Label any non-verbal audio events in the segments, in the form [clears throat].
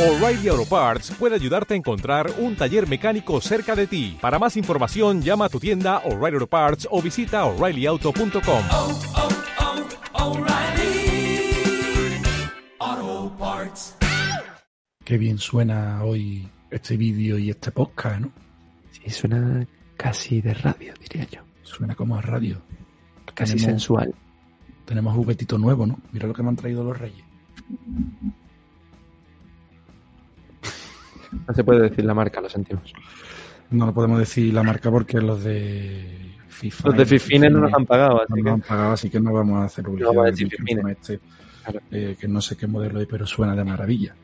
O'Reilly Auto Parts puede ayudarte a encontrar un taller mecánico cerca de ti. Para más información, llama a tu tienda O'Reilly Auto Parts o visita oreillyauto.com. oh, oh, O'Reilly Auto Parts. Qué bien suena hoy este vídeo y este podcast, ¿no? Sí, suena casi de radio, diría yo. Suena como a radio. Casi Tenemos- sensual. Tenemos juguetito nuevo, ¿no? Mira lo que me han traído los reyes. No se puede decir la marca, lo sentimos. No lo podemos decir la marca porque los de FIFA. Los de y Fifines no nos han pagado, no así nos que han pagado, así que no vamos a hacer publicidad vamos a del decir este, Claro. eh, que no sé qué modelo es, pero suena de maravilla.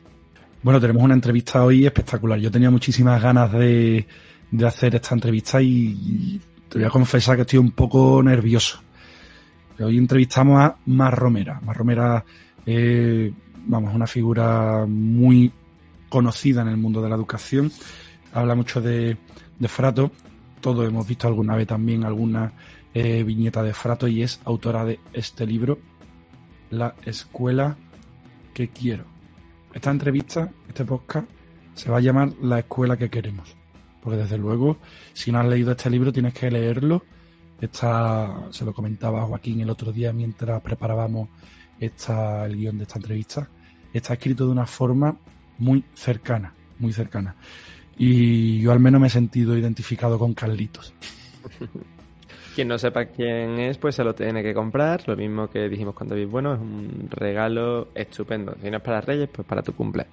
Bueno, tenemos una entrevista hoy espectacular. Yo tenía muchísimas ganas de, de hacer esta entrevista y, y te voy a confesar que estoy un poco nervioso. Hoy entrevistamos a Mar Romera. Mar Romera, eh, vamos, una figura muy conocida en el mundo de la educación. Habla mucho de, de Frato. Todos hemos visto alguna vez también alguna eh, viñeta de Frato y es autora de este libro, La escuela que quiero. Esta entrevista, este podcast, se va a llamar La escuela que queremos. Porque desde luego, si no has leído este libro, tienes que leerlo. Está, se lo comentaba Joaquín el otro día mientras preparábamos esta, el guion de esta entrevista. Está escrito de una forma muy cercana, muy cercana. Y yo al menos me he sentido identificado con Carlitos. [laughs] Quien no sepa quién es, pues se lo tiene que comprar. Lo mismo que dijimos con David Bueno, es un regalo estupendo. Si no es para Reyes, pues para tu cumple.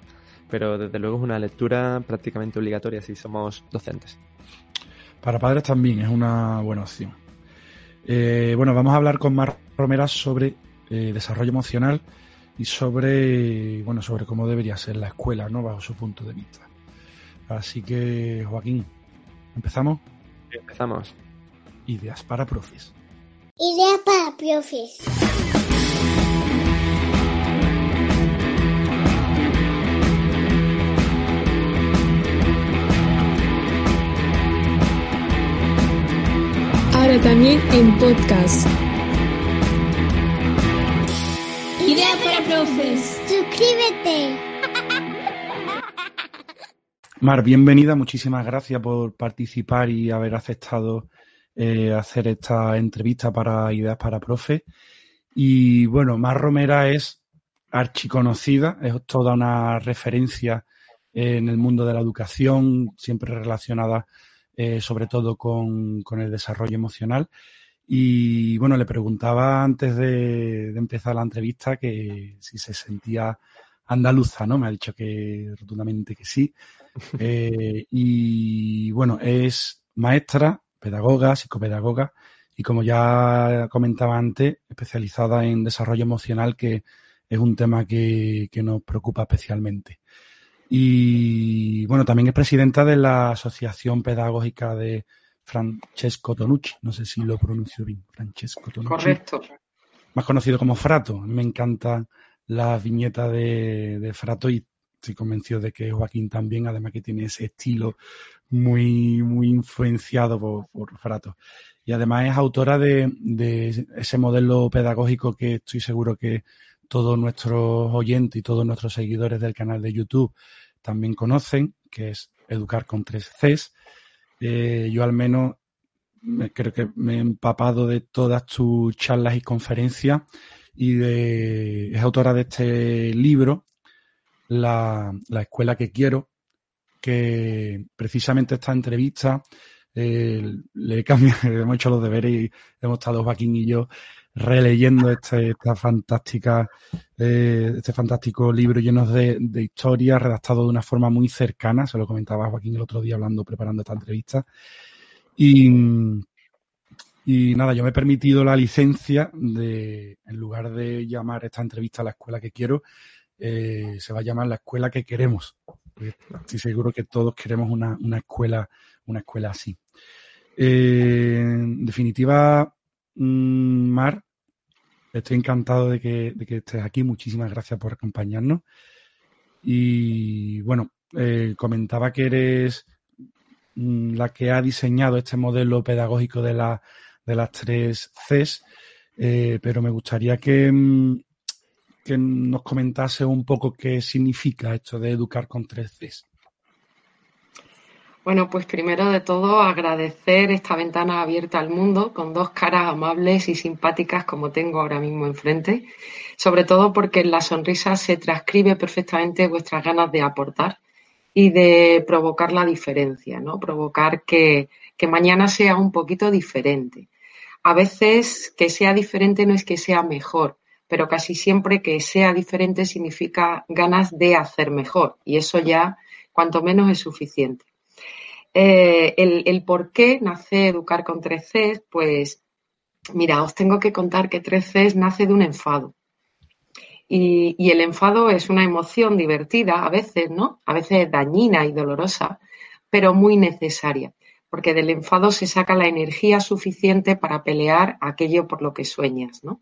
Pero desde luego es una lectura prácticamente obligatoria si somos docentes. Para padres también es una buena opción. Eh, bueno, vamos a hablar con Mar Romera sobre eh, desarrollo emocional y sobre, bueno, sobre cómo debería ser la escuela, ¿no? Bajo su punto de vista. Así que, Joaquín, ¿empezamos? Empezamos. Ideas para profes. Idea para profes. Ahora también en podcast. Idea para profes. Suscríbete. Mar, bienvenida, muchísimas gracias por participar y haber aceptado eh, hacer esta entrevista para Ideas para Profe. Y bueno, Mar Romera es archiconocida, es toda una referencia en el mundo de la educación, siempre relacionada eh, sobre todo con, con el desarrollo emocional. Y bueno, le preguntaba antes de, de empezar la entrevista que si se sentía andaluza, ¿no? Me ha dicho que rotundamente que sí. [laughs] Eh, y bueno, es maestra, pedagoga, psicopedagoga y como ya comentaba antes, especializada en desarrollo emocional, que es un tema que, que nos preocupa especialmente. Y bueno, también es presidenta de la Asociación Pedagógica de Francesco Tonucci. No sé si lo pronuncio bien. Francesco Tonucci Correcto. más conocido como Frato. A mí me encantan las viñetas de, de Frato y estoy convencido de que Joaquín también, además que tiene ese estilo muy, muy influenciado por, por Frato. Y además es autora de, de ese modelo pedagógico que estoy seguro que todos nuestros oyentes y todos nuestros seguidores del canal de YouTube también conocen, que es Educar con tres Cs. Eh, yo al menos me- creo que me he empapado de todas tus charlas y conferencias y de, es autora de este libro, la, la escuela que quiero, que precisamente esta entrevista eh, le he cambiado, [laughs] hemos hecho los deberes y hemos estado Joaquín y yo releyendo este, esta fantástica, eh, este fantástico libro lleno de, de historias, redactado de una forma muy cercana, se lo comentaba Joaquín el otro día hablando, preparando esta entrevista. Y, y nada, yo me he permitido la licencia de, en lugar de llamar esta entrevista la escuela que quiero, eh, se va a llamar la escuela que queremos. Estoy seguro que todos queremos una, una escuela, una escuela así. Eh, en definitiva, mm, Mar, estoy encantado de que, de que estés aquí. Muchísimas gracias por acompañarnos. Y bueno, eh, comentaba que eres mm, la que ha diseñado este modelo pedagógico de, la, de las tres Cs, eh, pero me gustaría que, mm, que nos comentase un poco qué significa esto de educar con tres Cs. Bueno, pues primero de todo agradecer esta ventana abierta al mundo con dos caras amables y simpáticas como tengo ahora mismo enfrente, sobre todo porque en la sonrisa se transcribe perfectamente vuestras ganas de aportar y de provocar la diferencia, ¿no? Provocar que, que mañana sea un poquito diferente. A veces que sea diferente no es que sea mejor, pero casi siempre que sea diferente significa ganas de hacer mejor y eso ya cuanto menos es suficiente. Eh, el, por qué nace Educar con 3Cs, pues mira, os tengo que contar que 3Cs nace de un enfado. Y, y, el enfado es una emoción divertida a veces, ¿no? A veces dañina y dolorosa, pero muy necesaria, porque del enfado se saca la energía suficiente para pelear aquello por lo que sueñas, ¿no?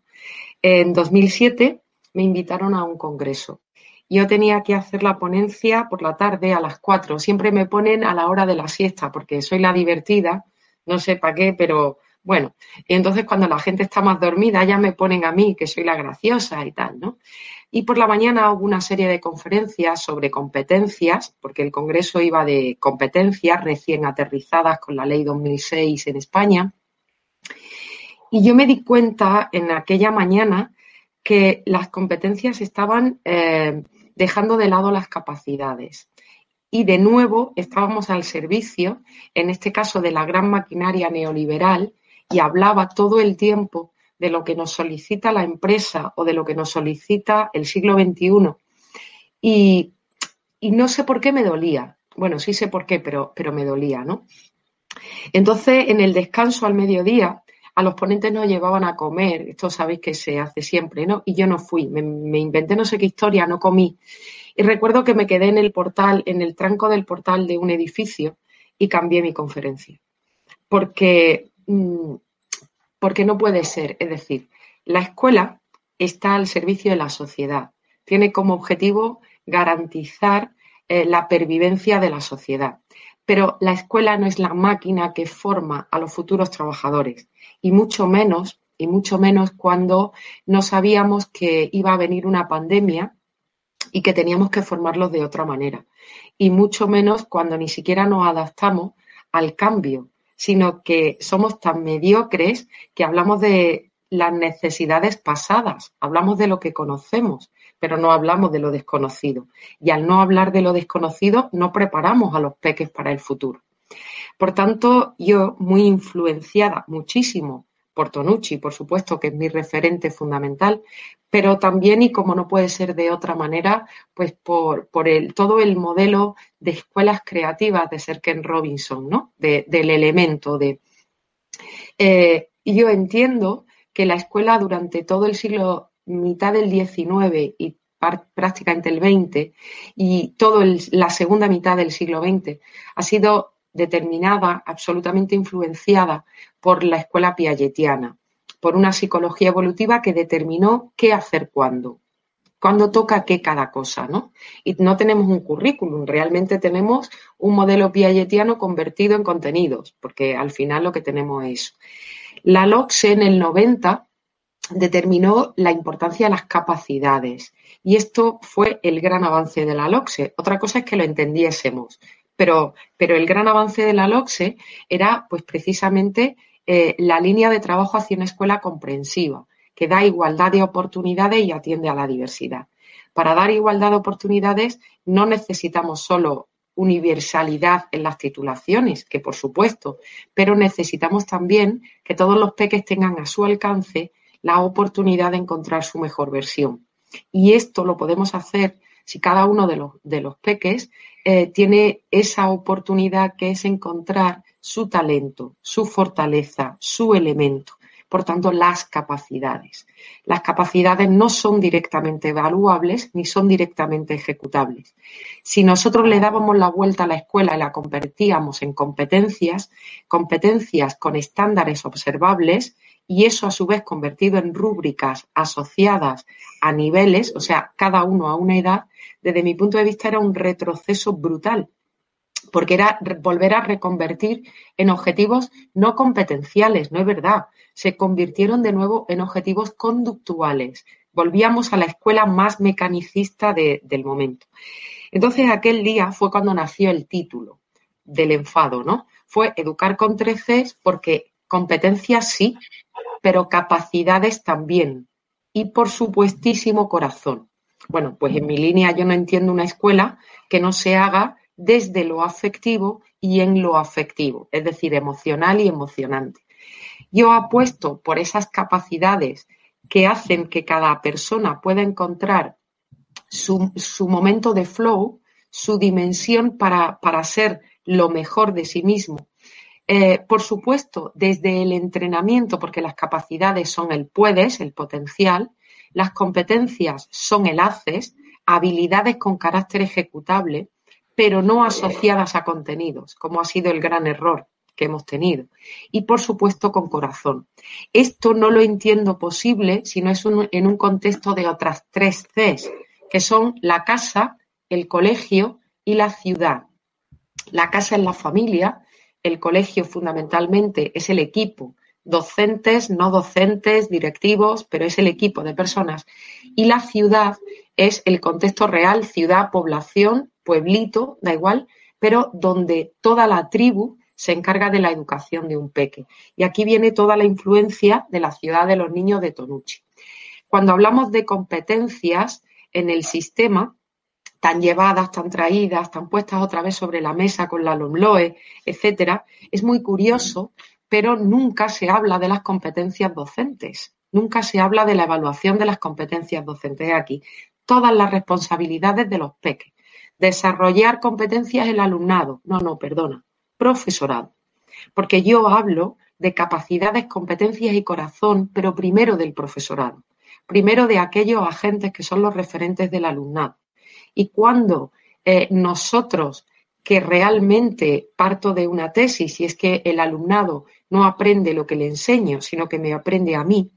En 2007 me invitaron a un congreso yo tenía que hacer la ponencia por la tarde a las 4. Siempre me ponen a la hora de la siesta porque soy la divertida, no sé para qué, pero bueno. Y entonces cuando la gente está más dormida ya me ponen a mí, que soy la graciosa y tal, ¿no? Y por la mañana hubo una serie de conferencias sobre competencias, porque el Congreso iba de competencias recién aterrizadas con la ley 2006 en España. Y yo me di cuenta en aquella mañana que las competencias estaban eh, dejando de lado las capacidades. Y de nuevo estábamos al servicio, en este caso de la gran maquinaria neoliberal, y hablaba todo el tiempo de lo que nos solicita la empresa o de lo que nos solicita el siglo XXI. Y, no sé por qué me dolía. Bueno, sí sé por qué, pero, pero me dolía, ¿no? Entonces, en el descanso al mediodía, a los ponentes nos llevaban a comer, esto sabéis que se hace siempre, ¿no? Y yo no fui, me, inventé no sé qué historia, no comí. Y recuerdo que me quedé en el portal, en el tranco del portal de un edificio y cambié mi conferencia. Porque, mm, porque no puede ser, es decir, la escuela está al servicio de la sociedad, tiene como objetivo garantizar eh, la pervivencia de la sociedad. Pero la escuela no es la máquina que forma a los futuros trabajadores y mucho menos, y mucho menos cuando no sabíamos que iba a venir una pandemia y que teníamos que formarlos de otra manera. Y mucho menos cuando ni siquiera nos adaptamos al cambio, sino que somos tan mediocres que hablamos de las necesidades pasadas, hablamos de lo que conocemos, pero no hablamos de lo desconocido. Y al no hablar de lo desconocido, no preparamos a los peques para el futuro. Por tanto, yo muy influenciada muchísimo por Tonucci, por supuesto, que es mi referente fundamental, pero también, y como no puede ser de otra manera, pues por, el, todo el modelo de escuelas creativas de Sir Ken Robinson, ¿no? del elemento de... Eh, yo entiendo que la escuela durante todo el siglo, mitad del XIX y prácticamente el XX y toda la segunda mitad del siglo XX ha sido determinada, absolutamente influenciada por la escuela piagetiana, por una psicología evolutiva que determinó qué hacer cuándo, cuándo toca qué cada cosa, ¿no? Y no tenemos un currículum, realmente tenemos un modelo piagetiano convertido en contenidos, porque al final lo que tenemos es La LOCSE en el 90 determinó la importancia de las capacidades y esto fue el gran avance de la LOCSE. Otra cosa es que lo entendiésemos, pero, pero el gran avance de la LOCSE era pues precisamente eh, la línea de trabajo hacia una escuela comprensiva, que da igualdad de oportunidades y atiende a la diversidad. Para dar igualdad de oportunidades no necesitamos solo universalidad en las titulaciones, que por supuesto, pero necesitamos también que todos los peques tengan a su alcance la oportunidad de encontrar su mejor versión. Y esto lo podemos hacer si cada uno de los, de los peques eh, tiene esa oportunidad que es encontrar su talento, su fortaleza, su elemento. Por tanto, las capacidades. Las capacidades no son directamente evaluables ni son directamente ejecutables. Si nosotros le dábamos la vuelta a la escuela y la convertíamos en competencias, competencias con estándares observables, y eso a su vez convertido en rúbricas asociadas a niveles, o sea, cada uno a una edad, desde mi punto de vista era un retroceso brutal, porque era volver a reconvertir en objetivos no competenciales, no es verdad, se convirtieron de nuevo en objetivos conductuales, Volvíamos a la escuela más mecanicista de- del momento. Entonces aquel día fue cuando nació el título del enfado, ¿no? Fue educar con tres Cs porque competencias sí, pero capacidades también. Y por supuestísimo corazón. Bueno, pues en mi línea yo no entiendo una escuela que no se haga desde lo afectivo y en lo afectivo, es decir, emocional y emocionante. Yo apuesto por esas capacidades que hacen que cada persona pueda encontrar su, su momento de flow, su dimensión para, para ser lo mejor de sí mismo. Eh, por supuesto, desde el entrenamiento, porque las capacidades son el puedes, el potencial, las competencias son el haces, habilidades con carácter ejecutable, pero no asociadas a contenidos, como ha sido el gran error que hemos tenido. Y por supuesto con corazón. Esto no lo entiendo posible si no es en un contexto de otras tres Cs, que son la casa, el colegio y la ciudad. La casa es la familia, el colegio fundamentalmente es el equipo, docentes, no docentes, directivos, pero es el equipo de personas. Y la ciudad es el contexto real, ciudad, población, pueblito, da igual, pero donde toda la tribu se encarga de la educación de un peque. Y aquí viene toda la influencia de la ciudad de los niños de Tonucci. Cuando hablamos de competencias en el sistema, tan llevadas, tan traídas, tan puestas otra vez sobre la mesa con la LOMLOE, etcétera, es muy curioso, pero nunca se habla de las competencias docentes, nunca se habla de la evaluación de las competencias docentes aquí. Todas las responsabilidades de los peques. Desarrollar competencias el alumnado, no, no, perdona, profesorado. Porque yo hablo de capacidades, competencias y corazón, pero primero del profesorado, primero de aquellos agentes que son los referentes del alumnado. Y cuando eh, nosotros, que realmente parto de una tesis, y es que el alumnado no aprende lo que le enseño, sino que me aprende a mí,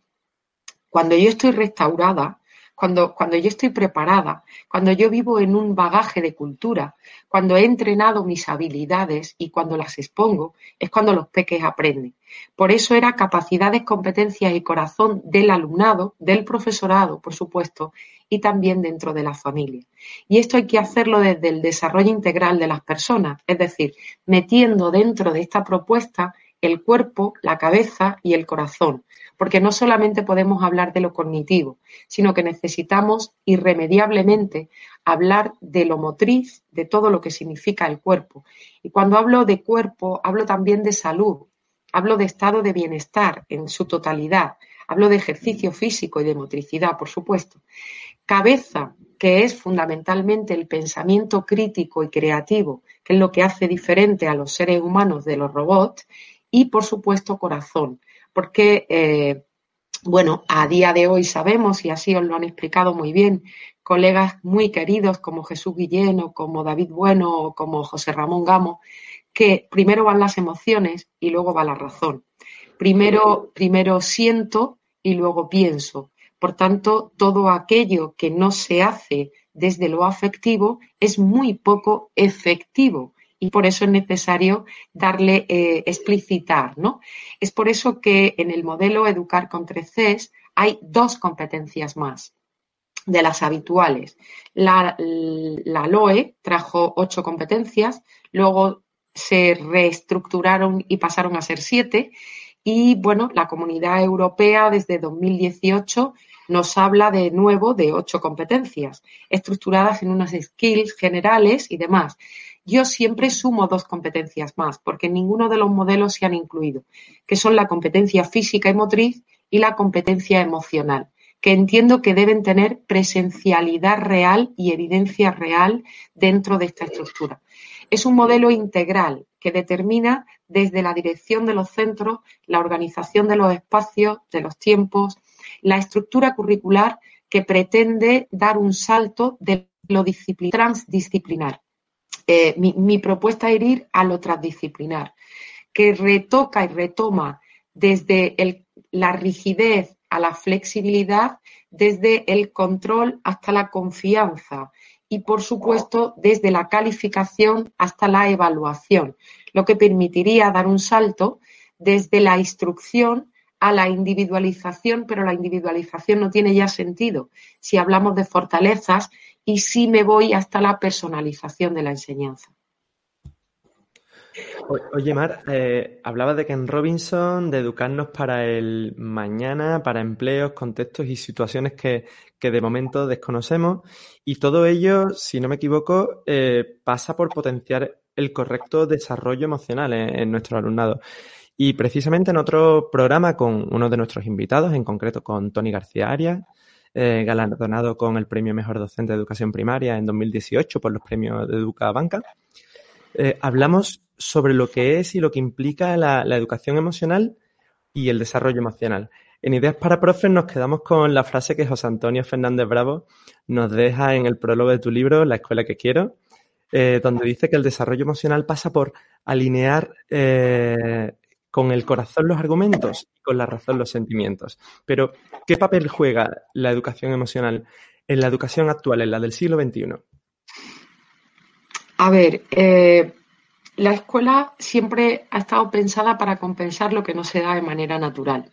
cuando yo estoy restaurada, cuando, cuando yo estoy preparada, cuando yo vivo en un bagaje de cultura, cuando he entrenado mis habilidades y cuando las expongo, es cuando los peques aprenden. Por eso era capacidades, competencias y corazón del alumnado, del profesorado, por supuesto, y también dentro de la familia. Y esto hay que hacerlo desde el desarrollo integral de las personas, es decir, metiendo dentro de esta propuesta el cuerpo, la cabeza y el corazón, porque no solamente podemos hablar de lo cognitivo, sino que necesitamos irremediablemente hablar de lo motriz, de todo lo que significa el cuerpo. Y cuando hablo de cuerpo, hablo también de salud, hablo de estado de bienestar en su totalidad, hablo de ejercicio físico y de motricidad, por supuesto. Cabeza, que es fundamentalmente el pensamiento crítico y creativo, que es lo que hace diferente a los seres humanos de los robots, y por supuesto corazón, porque, eh, bueno, a día de hoy sabemos, y así os lo han explicado muy bien, colegas muy queridos como Jesús Guillén o como David Bueno o como José Ramón Gamo, que primero van las emociones y luego va la razón. Primero, primero siento y luego pienso. Por tanto, todo aquello que no se hace desde lo afectivo es muy poco efectivo y por eso es necesario darle, eh, explicitar, ¿no? Es por eso que en el modelo Educar con tres Cs hay dos competencias más de las habituales. La, la LOE trajo ocho competencias, luego se reestructuraron y pasaron a ser siete y bueno, la comunidad europea desde 2018 nos habla de nuevo de ocho competencias, estructuradas en unas skills generales y demás. Yo siempre sumo dos competencias más, porque ninguno de los modelos se han incluido, que son la competencia física y motriz y la competencia emocional, que entiendo que deben tener presencialidad real y evidencia real dentro de esta estructura. Es un modelo integral que determina desde la dirección de los centros, la organización de los espacios, de los tiempos, la estructura curricular que pretende dar un salto de lo transdisciplinar. Eh, mi, propuesta es ir a lo transdisciplinar, que retoca y retoma desde la rigidez a la flexibilidad, desde el control hasta la confianza y, por supuesto, desde la calificación hasta la evaluación, lo que permitiría dar un salto desde la instrucción a la individualización, pero la individualización no tiene ya sentido. Si hablamos de fortalezas y si me voy hasta la personalización de la enseñanza. Oye, Mar, eh, hablabas de Ken Robinson, de educarnos para el mañana, para empleos, contextos y situaciones que, de momento desconocemos. Y todo ello, si no me equivoco, eh, pasa por potenciar el correcto desarrollo emocional en nuestro alumnado. Y precisamente en otro programa con uno de nuestros invitados, en concreto con Tony García Arias, eh, galardonado con el Premio Mejor Docente de Educación Primaria en 2018 por los premios de Educa Banca, eh, hablamos sobre lo que es y lo que implica la, educación emocional y el desarrollo emocional. En Ideas para Profes nos quedamos con la frase que José Antonio Fernández Bravo nos deja en el prólogo de tu libro, La Escuela que Quiero, eh, donde dice que el desarrollo emocional pasa por alinear con el corazón los argumentos y con la razón los sentimientos. Pero, ¿qué papel juega la educación emocional en la educación actual, en la del siglo XXI? A ver, eh, la escuela siempre ha estado pensada para compensar lo que no se da de manera natural.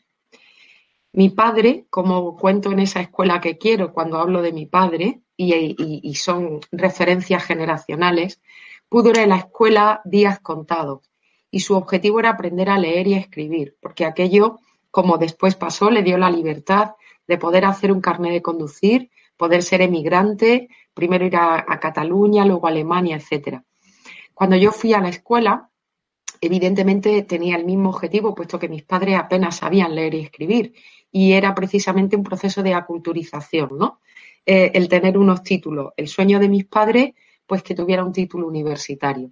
Mi padre, como cuento en esa escuela que quiero cuando hablo de mi padre, y son referencias generacionales, pudo ir a la escuela días contados y su objetivo era aprender a leer y escribir, porque aquello, como después pasó, le dio la libertad de poder hacer un carnet de conducir, poder ser emigrante, primero ir a, Cataluña, luego a Alemania, etcétera. Cuando yo fui a la escuela, evidentemente tenía el mismo objetivo, puesto que mis padres apenas sabían leer y escribir, y era precisamente un proceso de aculturización, ¿no? Eh, el tener unos títulos. El sueño de mis padres, pues que tuviera un título universitario.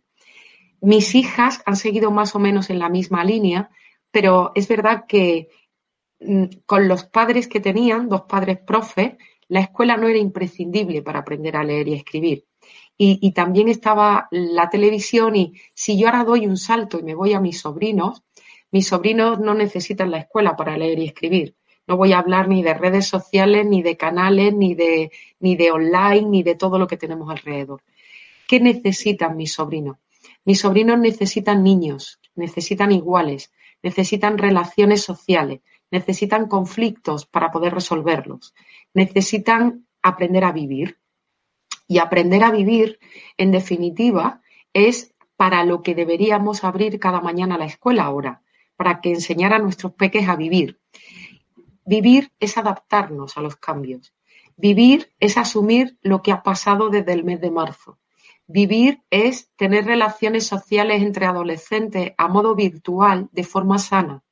Mis hijas han seguido más o menos en la misma línea, pero es verdad que mm, con los padres que tenían, dos padres profes, la escuela no era imprescindible para aprender a leer y escribir. Y, también estaba la televisión y si yo ahora doy un salto y me voy a mis sobrinos, mis sobrinos no necesitan la escuela para leer y escribir. No voy a hablar ni de redes sociales, ni de canales, ni de, ni de online, ni de todo lo que tenemos alrededor. ¿Qué necesitan mis sobrinos? Mis sobrinos necesitan niños, necesitan iguales, necesitan relaciones sociales, necesitan conflictos para poder resolverlos, necesitan aprender a vivir. Y aprender a vivir, en definitiva, es para lo que deberíamos abrir cada mañana la escuela ahora, para que enseñar a nuestros peques a vivir. Vivir es adaptarnos a los cambios. Vivir es asumir lo que ha pasado desde el mes de marzo. Vivir es tener relaciones sociales entre adolescentes a modo virtual de forma sana,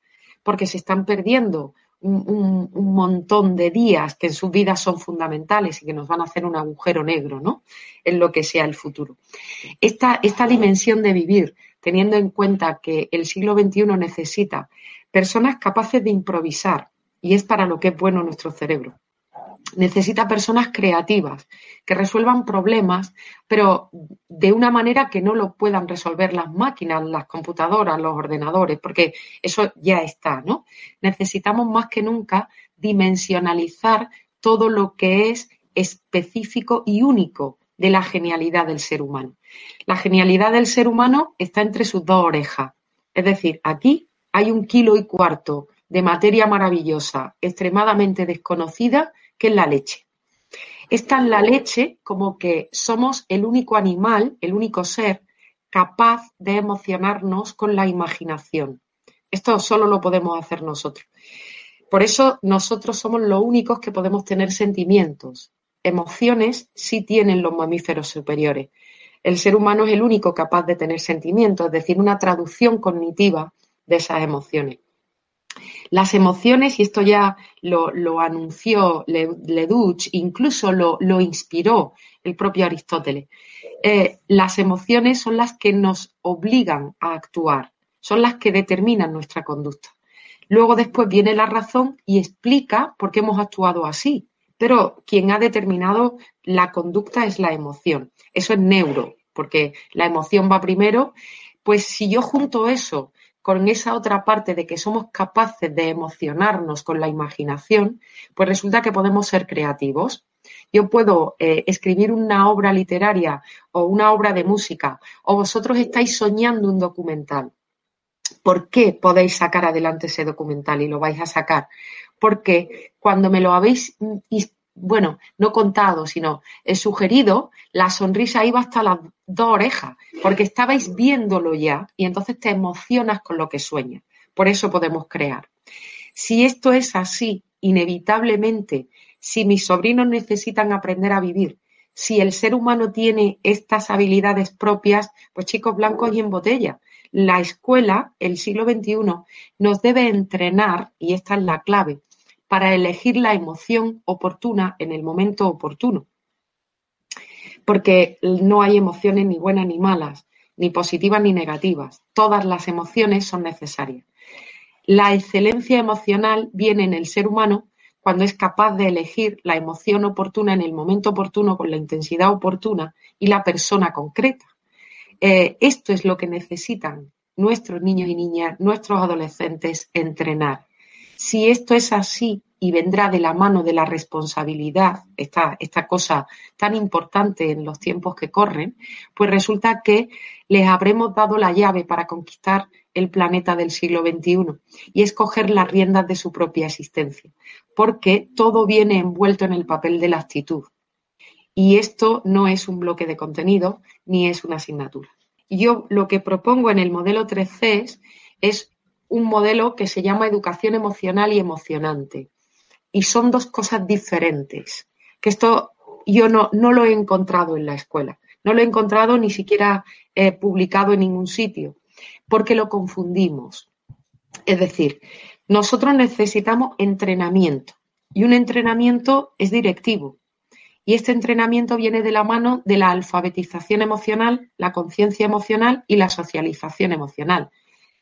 porque se están perdiendo un, montón de días que en sus vidas son fundamentales y que nos van a hacer un agujero negro, ¿no? En lo que sea el futuro. Esta, esta dimensión de vivir, teniendo en cuenta que el siglo XXI necesita personas capaces de improvisar, y es para lo que es bueno nuestro cerebro necesita personas creativas que resuelvan problemas, pero de una manera que no lo puedan resolver las máquinas, las computadoras, los ordenadores, porque eso ya está, ¿no? Necesitamos más que nunca dimensionalizar todo lo que es específico y único de la genialidad del ser humano. La genialidad del ser humano está entre sus dos orejas. Es decir, aquí hay un kilo y cuarto de materia maravillosa, extremadamente desconocida, que es la leche. Está en la leche como que somos el único animal, el único ser capaz de emocionarnos con la imaginación. Esto solo lo podemos hacer nosotros. Por eso nosotros somos los únicos que podemos tener sentimientos. Emociones sí tienen los mamíferos superiores. El ser humano es el único capaz de tener sentimientos, es decir, una traducción cognitiva de esas emociones. Las emociones, y esto ya lo, anunció Leduc, incluso lo, inspiró el propio Aristóteles, eh, las emociones son las que nos obligan a actuar, son las que determinan nuestra conducta. Luego después viene la razón y explica por qué hemos actuado así, pero quien ha determinado la conducta es la emoción. Eso es neuro, porque la emoción va primero. Pues si yo junto eso con esa otra parte de que somos capaces de emocionarnos con la imaginación, pues resulta que podemos ser creativos. Yo puedo eh, escribir una obra literaria o una obra de música, o vosotros estáis soñando un documental. ¿Por qué podéis sacar adelante ese documental y lo vais a sacar? Porque cuando me lo habéis, bueno, no contado, sino he sugerido, la sonrisa iba hasta las dos orejas, porque estabais viéndolo ya y entonces te emocionas con lo que sueñas. Por eso podemos crear. Si esto es así, inevitablemente, si mis sobrinos necesitan aprender a vivir, si el ser humano tiene estas habilidades propias, pues chicos blancos y en botella. La escuela, el siglo XXI, nos debe entrenar, y esta es la clave, para elegir la emoción oportuna en el momento oportuno. Porque no hay emociones ni buenas ni malas, ni positivas ni negativas. Todas las emociones son necesarias. La excelencia emocional viene en el ser humano cuando es capaz de elegir la emoción oportuna en el momento oportuno, con la intensidad oportuna y la persona concreta. Eh, esto es lo que necesitan nuestros niños y niñas, nuestros adolescentes, entrenar. Si esto es así y vendrá de la mano de la responsabilidad, esta, esta cosa tan importante en los tiempos que corren, pues resulta que les habremos dado la llave para conquistar el planeta del siglo XXI y escoger las riendas de su propia existencia, porque todo viene envuelto en el papel de la actitud. Y esto no es un bloque de contenido ni es una asignatura. Yo lo que propongo en el modelo 3C es un modelo que se llama educación emocional y emocionante. Y son dos cosas diferentes. Que esto yo no, no lo he encontrado en la escuela. No lo he encontrado ni siquiera eh, publicado en ningún sitio porque lo confundimos. Es decir, nosotros necesitamos entrenamiento y un entrenamiento es directivo. Y este entrenamiento viene de la mano de la alfabetización emocional, la conciencia emocional y la socialización emocional.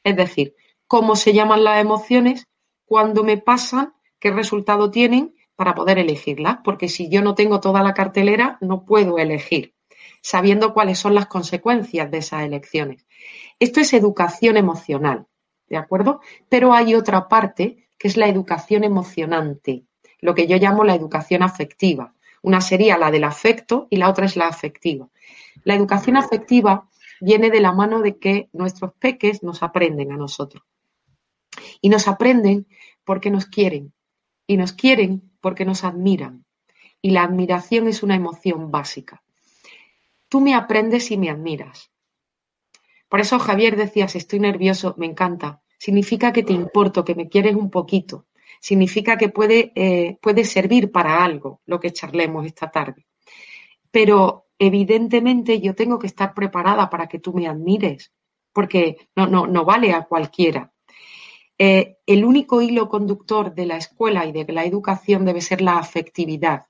Es decir, cómo se llaman las emociones, cuándo me pasan, qué resultado tienen para poder elegirlas. Porque si yo no tengo toda la cartelera, no puedo elegir, sabiendo cuáles son las consecuencias de esas elecciones. Esto es educación emocional, ¿de acuerdo? Pero hay otra parte que es la educación emocionante, lo que yo llamo la educación afectiva. Una sería la del afecto y la otra es la afectiva. La educación afectiva viene de la mano de que nuestros peques nos aprenden a nosotros. Y nos aprenden porque nos quieren. Y nos quieren porque nos admiran. Y la admiración es una emoción básica. Tú me aprendes y me admiras. Por eso Javier decías, estoy nervioso, me encanta. Significa que te importo, que me quieres un poquito. Significa que puede, eh, puede servir para algo lo que charlemos esta tarde. Pero evidentemente yo tengo que estar preparada para que tú me admires, porque no, no, no vale a cualquiera. Eh, el único hilo conductor de la escuela y de la educación debe ser la afectividad.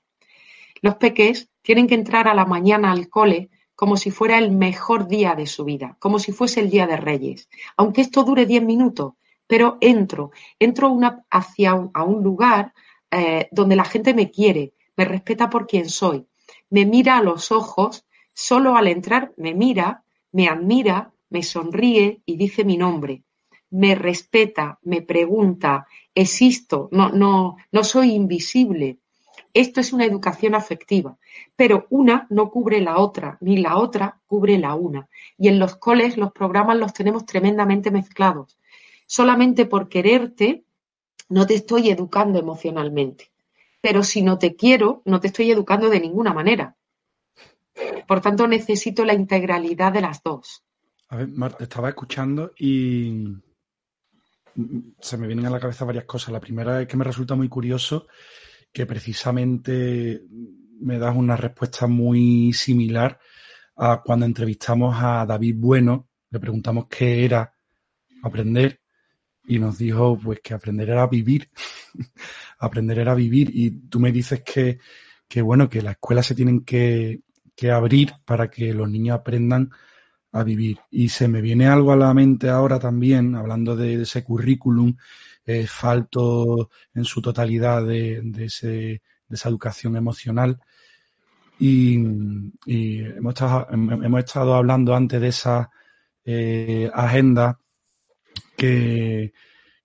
Los peques tienen que entrar a la mañana al cole como si fuera el mejor día de su vida, como si fuese el Día de Reyes. Aunque esto dure diez minutos, pero entro, entro hacia un, a un lugar eh, donde la gente me quiere, me respeta por quien soy, me mira a los ojos, solo al entrar me mira, me admira, me sonríe y dice mi nombre. Me respeta, me pregunta, existo, no, no, no soy invisible, esto es una educación afectiva, pero una no cubre la otra, ni la otra cubre la una. Y en los coles los programas los tenemos tremendamente mezclados. Solamente por quererte no te estoy educando emocionalmente. Pero si no te quiero, no te estoy educando de ninguna manera. Por tanto, necesito la integralidad de las dos. A ver, Marta, estaba escuchando y se me vienen a la cabeza varias cosas. La primera es que me resulta muy curioso que precisamente me das una respuesta muy similar a cuando entrevistamos a David Bueno, le preguntamos qué era aprender y nos dijo pues que aprender era vivir, [laughs] aprender era vivir. Y tú me dices que, que bueno, que las escuelas se tienen que, que abrir para que los niños aprendan a vivir. Y se me viene algo a la mente ahora también, hablando de ese currículum, falto en su totalidad de, ese, de esa educación emocional. Y, hemos, estado, hemos, estado, hablando antes de esa eh, agenda que,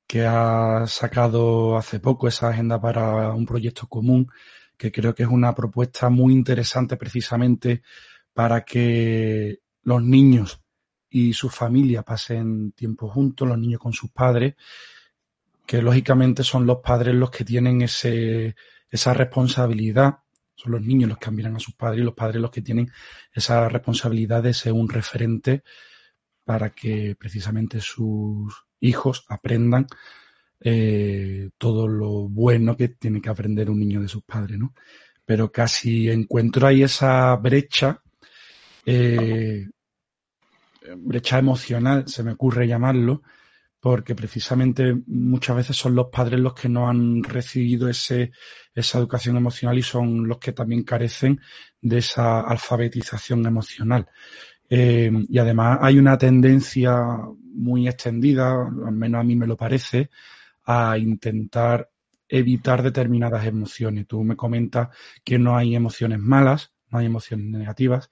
que ha sacado hace poco, esa agenda para un proyecto común, que creo que es una propuesta muy interesante precisamente para que los niños y su familia pasen tiempo juntos, los niños con sus padres, que lógicamente son los padres los que tienen ese, esa responsabilidad, son los niños los que miran a sus padres y los padres los que tienen esa responsabilidad de ser un referente para que precisamente sus hijos aprendan eh, todo lo bueno que tiene que aprender un niño de sus padres, ¿no? Pero casi encuentro ahí esa brecha, eh, brecha emocional, se me ocurre llamarlo, porque precisamente muchas veces son los padres los que no han recibido ese, esa educación emocional y son los que también carecen de esa alfabetización emocional. Eh, y además hay una tendencia muy extendida, al menos a mí me lo parece, a intentar evitar determinadas emociones. Tú me comentas que no hay emociones malas, no hay emociones negativas,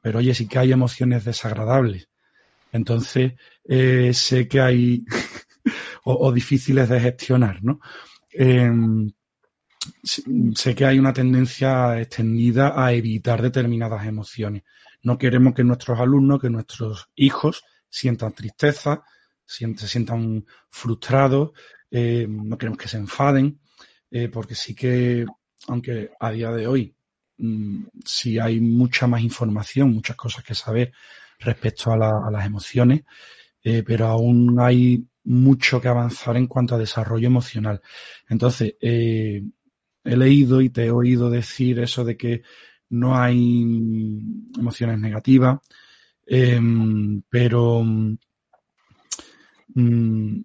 pero oye, sí que hay emociones desagradables. Entonces, eh, sé que hay, [laughs] o, difíciles de gestionar, ¿no? Em, sé que hay una tendencia extendida a evitar determinadas emociones. No queremos que nuestros alumnos, que nuestros hijos sientan tristeza, se sientan frustrados, eh, no queremos que se enfaden, eh, porque sí que, aunque a día de hoy mm, sí hay mucha más información, muchas cosas que saber respecto a, las emociones, eh, pero aún hay mucho que avanzar en cuanto a desarrollo emocional. Entonces, he leído y te he oído decir eso de que no hay emociones negativas, pero Mm,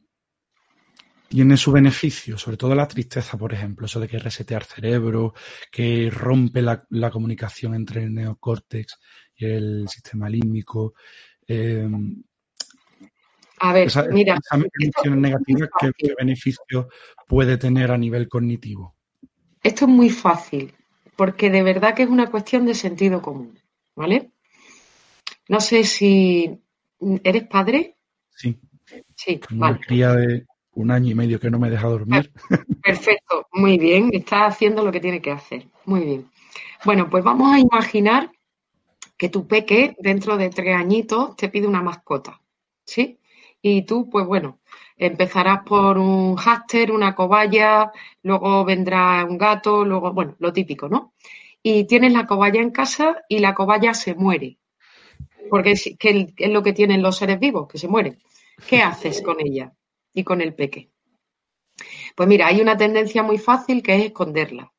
tiene su beneficio, sobre todo la tristeza, por ejemplo, eso de que resetear cerebro, que rompe la, comunicación entre el neocórtex y el sistema límbico. Eh, a ver, mira. Esa negativa, ¿qué, beneficio puede tener a nivel cognitivo? Esto es muy fácil, porque de verdad que es una cuestión de sentido común, ¿vale? No sé si. ¿Eres padre? Sí. Sí, Una cría de un año y medio que no me deja dormir. [laughs] Perfecto, muy bien, está haciendo lo que tiene que hacer. Muy bien. Bueno, pues vamos a imaginar que tu peque dentro de tres añitos te pide una mascota, ¿sí? Y tú, pues bueno, empezarás por un háster, una cobaya, luego vendrá un gato, luego, bueno, lo típico, ¿no? Y tienes la cobaya en casa y la cobaya se muere. Porque es, es lo que tienen los seres vivos, que se mueren. ¿Qué haces con ella y con el peque? Pues mira, hay una tendencia muy fácil que es esconderla,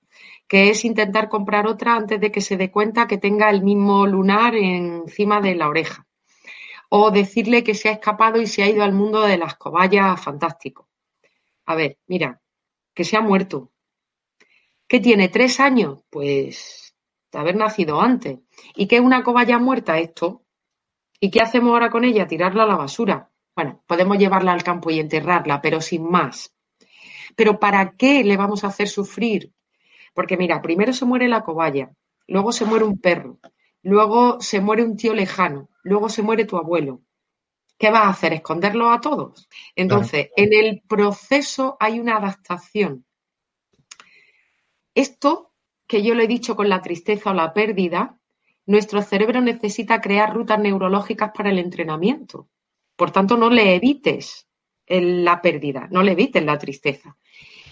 que es intentar comprar otra antes de que se dé cuenta que tenga el mismo lunar encima de la oreja. O decirle que se ha escapado y se ha ido al mundo de las cobayas fantástico. A ver, mira, que se ha muerto. ¿Qué tiene? ¿Tres años? Pues de haber nacido antes. ¿Y qué es una cobaya muerta esto? ¿Y qué hacemos ahora con ella? Tirarla a la basura. Bueno, podemos llevarla al campo y enterrarla, pero sin más. Pero ¿para qué le vamos a hacer sufrir? Porque mira, primero se muere la cobaya, luego se muere un perro, luego se muere un tío lejano, luego se muere tu abuelo. ¿Qué vas a hacer? ¿Esconderlo a todos? Entonces, en el proceso hay una adaptación. Esto que yo le he dicho con la tristeza o la pérdida, nuestro cerebro necesita crear rutas neurológicas para el entrenamiento. Por tanto, no le evites la pérdida, no le evites la tristeza.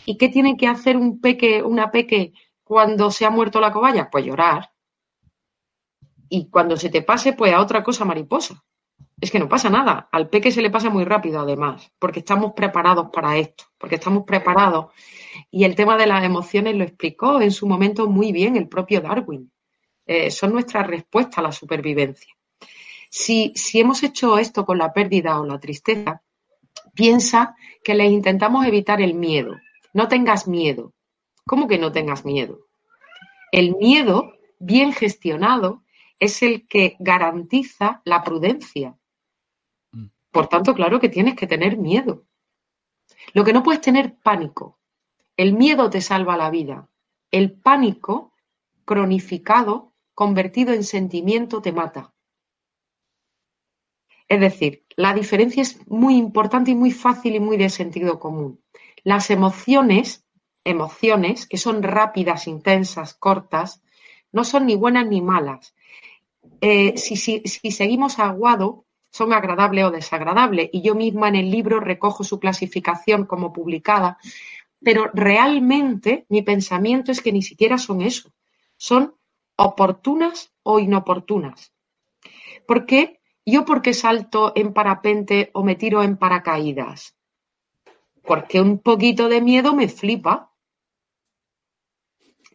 ¿Y qué tiene que hacer un peque, una peque cuando se ha muerto la cobaya? Pues llorar. Y cuando se te pase, pues a otra cosa mariposa. Es que no pasa nada. Al peque se le pasa muy rápido, además, porque estamos preparados para esto, porque estamos preparados. Y el tema de las emociones lo explicó en su momento muy bien el propio Darwin. Eh, son nuestra respuesta a la supervivencia. Si, hemos hecho esto con la pérdida o la tristeza, piensa que les intentamos evitar el miedo. No tengas miedo. ¿Cómo que no tengas miedo? El miedo, bien gestionado, es el que garantiza la prudencia. Mm. Por tanto, claro que tienes que tener miedo. Lo que no puedes tener pánico. El miedo te salva la vida. El pánico, cronificado, convertido en sentimiento, te mata. Es decir, la diferencia es muy importante y muy fácil y muy de sentido común. Las emociones, emociones que son rápidas, intensas, cortas, no son ni buenas ni malas. Eh, si, seguimos aguado, son agradables o desagradables. Y yo misma en el libro recojo su clasificación como publicada, pero realmente mi pensamiento es que ni siquiera son eso, son oportunas o inoportunas. ¿Por qué? ¿Yo por qué salto en parapente o me tiro en paracaídas? Porque un poquito de miedo me flipa.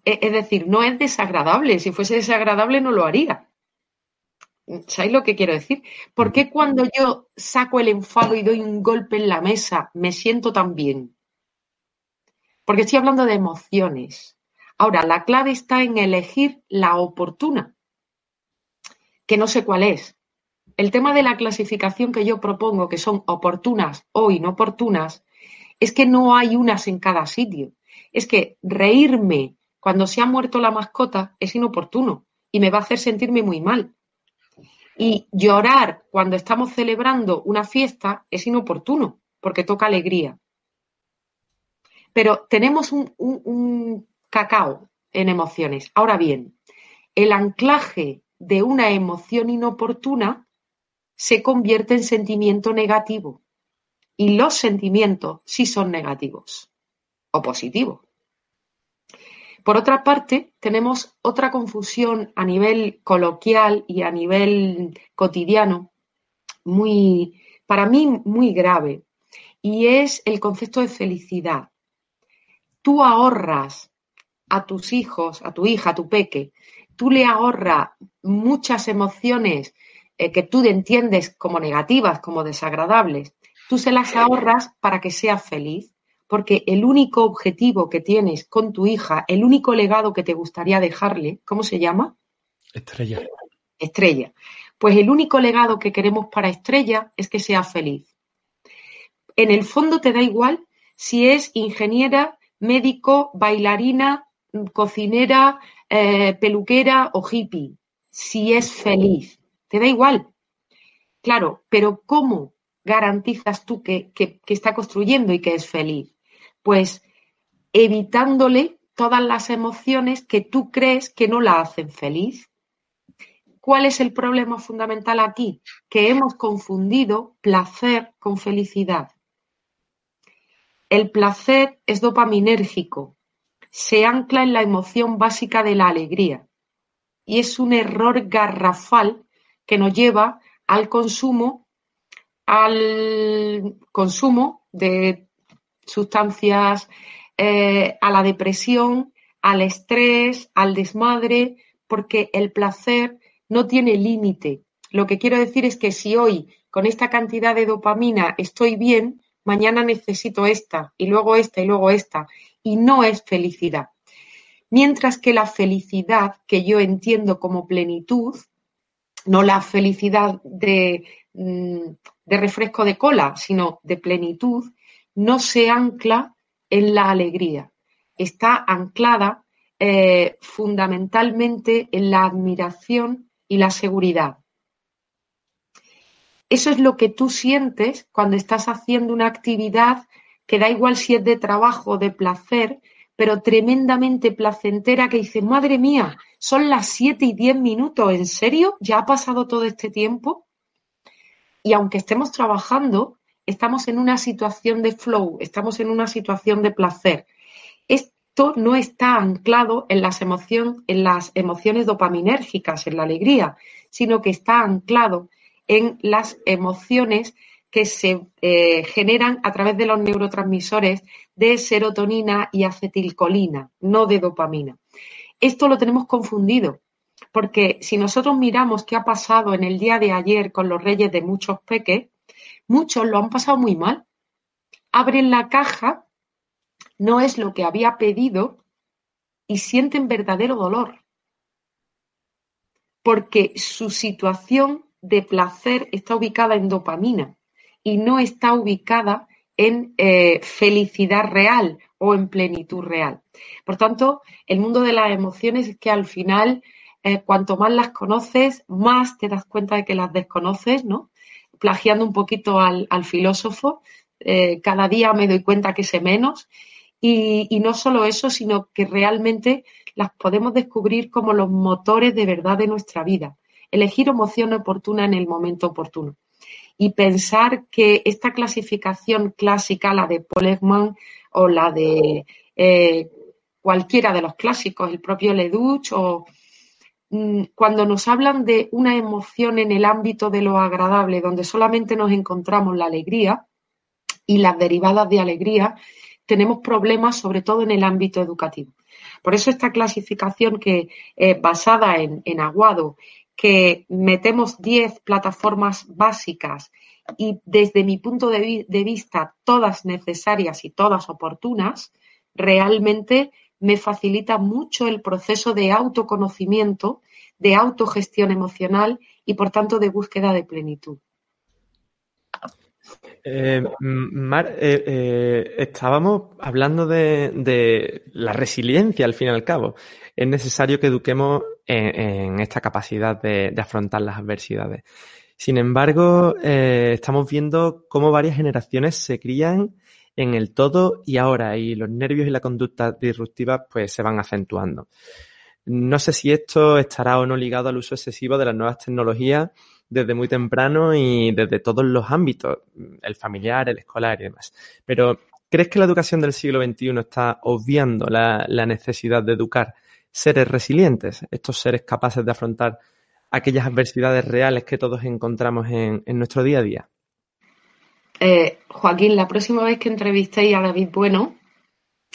E, es decir, no es desagradable. Si fuese desagradable no lo haría. ¿Sabéis lo que quiero decir? ¿Por qué cuando yo saco el enfado y doy un golpe en la mesa me siento tan bien? Porque estoy hablando de emociones. Ahora, la clave está en elegir la oportuna, que no sé cuál es. El tema de la clasificación que yo propongo, que son oportunas o inoportunas, es que no hay unas en cada sitio. Es que reírme cuando se ha muerto la mascota es inoportuno y me va a hacer sentirme muy mal. Y llorar cuando estamos celebrando una fiesta es inoportuno porque toca alegría. Pero tenemos un, un cacao en emociones. Ahora bien, el anclaje de una emoción inoportuna se convierte en sentimiento negativo. Y los sentimientos sí son negativos o positivos. Por otra parte, tenemos otra confusión a nivel coloquial y a nivel cotidiano, muy, para mí muy grave, y es el concepto de felicidad. Tú ahorras a tus hijos, a tu hija, a tu peque, tú le ahorras muchas emociones eh, que tú entiendes como negativas, como desagradables, tú se las ahorras para que sea feliz porque el único objetivo que tienes con tu hija, el único legado que te gustaría dejarle, ¿cómo se llama? Estrella. Estrella. Pues el único legado que queremos para Estrella es que sea feliz. En el fondo te da igual si es ingeniera, médico, bailarina, cocinera, eh, peluquera o hippie. Si es feliz. Te da igual. Claro, pero ¿cómo garantizas tú que está construyendo y que es feliz? Pues evitándole todas las emociones que tú crees que no la hacen feliz. ¿Cuál es el problema fundamental aquí? Que hemos confundido placer con felicidad. El placer es dopaminérgico, se ancla en la emoción básica de la alegría y es un error garrafal que nos lleva al consumo, al consumo de sustancias eh, a la depresión, al estrés, al desmadre, porque el placer no tiene límite. Lo que quiero decir es que si hoy con esta cantidad de dopamina estoy bien, mañana necesito esta y luego esta y luego esta. Y no es felicidad. Mientras que la felicidad que yo entiendo como plenitud, no la felicidad de, mm, de refresco de cola, sino de plenitud, no se ancla en la alegría, está anclada eh, fundamentalmente en la admiración y la seguridad. Eso es lo que tú sientes cuando estás haciendo una actividad que da igual si es de trabajo o de placer, pero tremendamente placentera que dices, madre mía, son las 7 y 10 minutos, ¿en serio? ¿Ya ha pasado todo este tiempo? Y aunque estemos trabajando, estamos en una situación de flow, estamos en una situación de placer. Esto no está anclado en las, emociones dopaminérgicas, en la alegría, sino que está anclado en las emociones que se eh, generan a través de los neurotransmisores de serotonina y acetilcolina, no de dopamina. Esto lo tenemos confundido, porque si nosotros miramos qué ha pasado en el día de ayer con los reyes de muchos peques, Muchos lo han pasado muy mal. Abren la caja, no es lo que había pedido y sienten verdadero dolor. Porque su situación de placer está ubicada en dopamina y no está ubicada en eh, felicidad real o en plenitud real. Por tanto, el mundo de las emociones es que al final, eh, cuanto más las conoces, más te das cuenta de que las desconoces, ¿no? plagiando un poquito al, filósofo, eh, cada día me doy cuenta que sé menos. Y, no solo eso, sino que realmente las podemos descubrir como los motores de verdad de nuestra vida. Elegir emoción oportuna en el momento oportuno. Y pensar que esta clasificación clásica, la de Paul Ekman o la de eh, cualquiera de los clásicos, el propio Leduc, o mm, cuando nos hablan de una emoción en el ámbito de lo agradable, donde solamente nos encontramos la alegría y las derivadas de alegría, tenemos problemas sobre todo en el ámbito educativo. Por eso esta clasificación que eh, basada en, en Aguado, que metemos 10 plataformas básicas y desde mi punto de, de vista todas necesarias y todas oportunas, realmente me facilita mucho el proceso de autoconocimiento, de autogestión emocional y por tanto de búsqueda de plenitud. Eh, Mar, eh, eh, estábamos hablando de, la resiliencia al fin y al cabo. Es necesario que eduquemos en, en esta capacidad de, de, afrontar las adversidades. Sin embargo, eh, estamos viendo cómo varias generaciones se crían en el todo y ahora y los nervios y la conducta disruptiva pues se van acentuando. No sé si esto estará o no ligado al uso excesivo de las nuevas tecnologías desde muy temprano y desde todos los ámbitos, el familiar, el escolar y demás. Pero, ¿crees que la educación del siglo XXI está obviando la, necesidad de educar seres resilientes, estos seres capaces de afrontar aquellas adversidades reales que todos encontramos en, en nuestro día a día? Eh, Joaquín, la próxima vez que entrevistéis a David Bueno,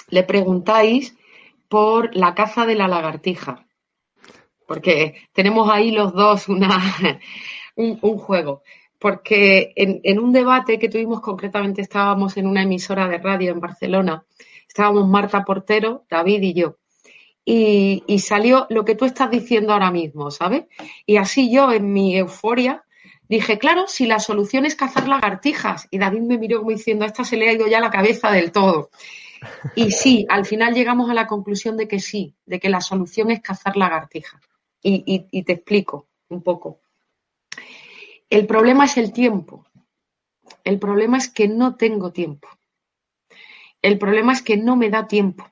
le preguntáis por la caza de la lagartija. Porque tenemos ahí los dos una, un, juego. Porque en, un debate que tuvimos concretamente, estábamos en una emisora de radio en Barcelona, estábamos Marta Portero, David y yo. Y, salió lo que tú estás diciendo ahora mismo, ¿sabes? Y así yo, en mi euforia, Dije, claro, si la solución es cazar lagartijas. Y David me miró como diciendo, a esta se le ha ido ya la cabeza del todo. Y sí, al final llegamos a la conclusión de que sí, de que la solución es cazar lagartijas. Y, y te explico un poco. El problema es el tiempo. El problema es que no tengo tiempo. El problema es que no me da tiempo.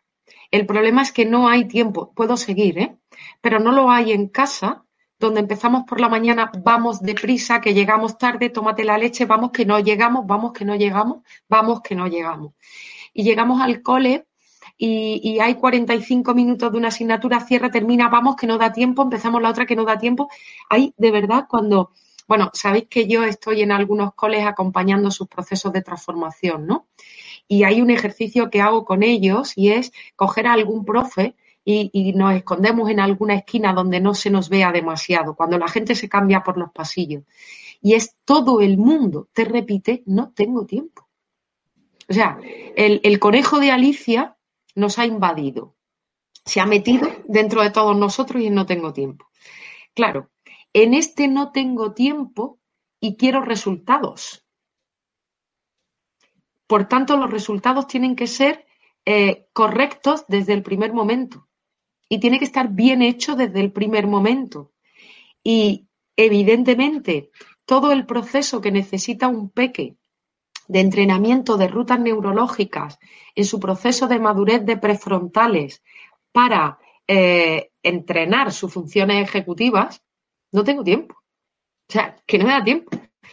El problema es que no hay tiempo. Puedo seguir, ¿eh? Pero no lo hay en casa donde empezamos por la mañana, vamos deprisa, que llegamos tarde, tómate la leche, vamos que no llegamos, vamos que no llegamos, vamos que no llegamos. Y llegamos al cole y, y, hay 45 minutos de una asignatura, cierra, termina, vamos que no da tiempo, empezamos la otra que no da tiempo. Hay de verdad cuando, bueno, sabéis que yo estoy en algunos coles acompañando sus procesos de transformación, ¿no? Y hay un ejercicio que hago con ellos y es coger a algún profe y, nos escondemos en alguna esquina donde no se nos vea demasiado, cuando la gente se cambia por los pasillos. Y es todo el mundo, te repite, no tengo tiempo. O sea, el, el conejo de Alicia nos ha invadido, se ha metido dentro de todos nosotros y no tengo tiempo. Claro, en este no tengo tiempo y quiero resultados. Por tanto, los resultados tienen que ser eh, correctos desde el primer momento y tiene que estar bien hecho desde el primer momento. Y evidentemente, todo el proceso que necesita un peque de entrenamiento de rutas neurológicas en su proceso de madurez de prefrontales para eh, entrenar sus funciones ejecutivas, no tengo tiempo. O sea, que no me da tiempo.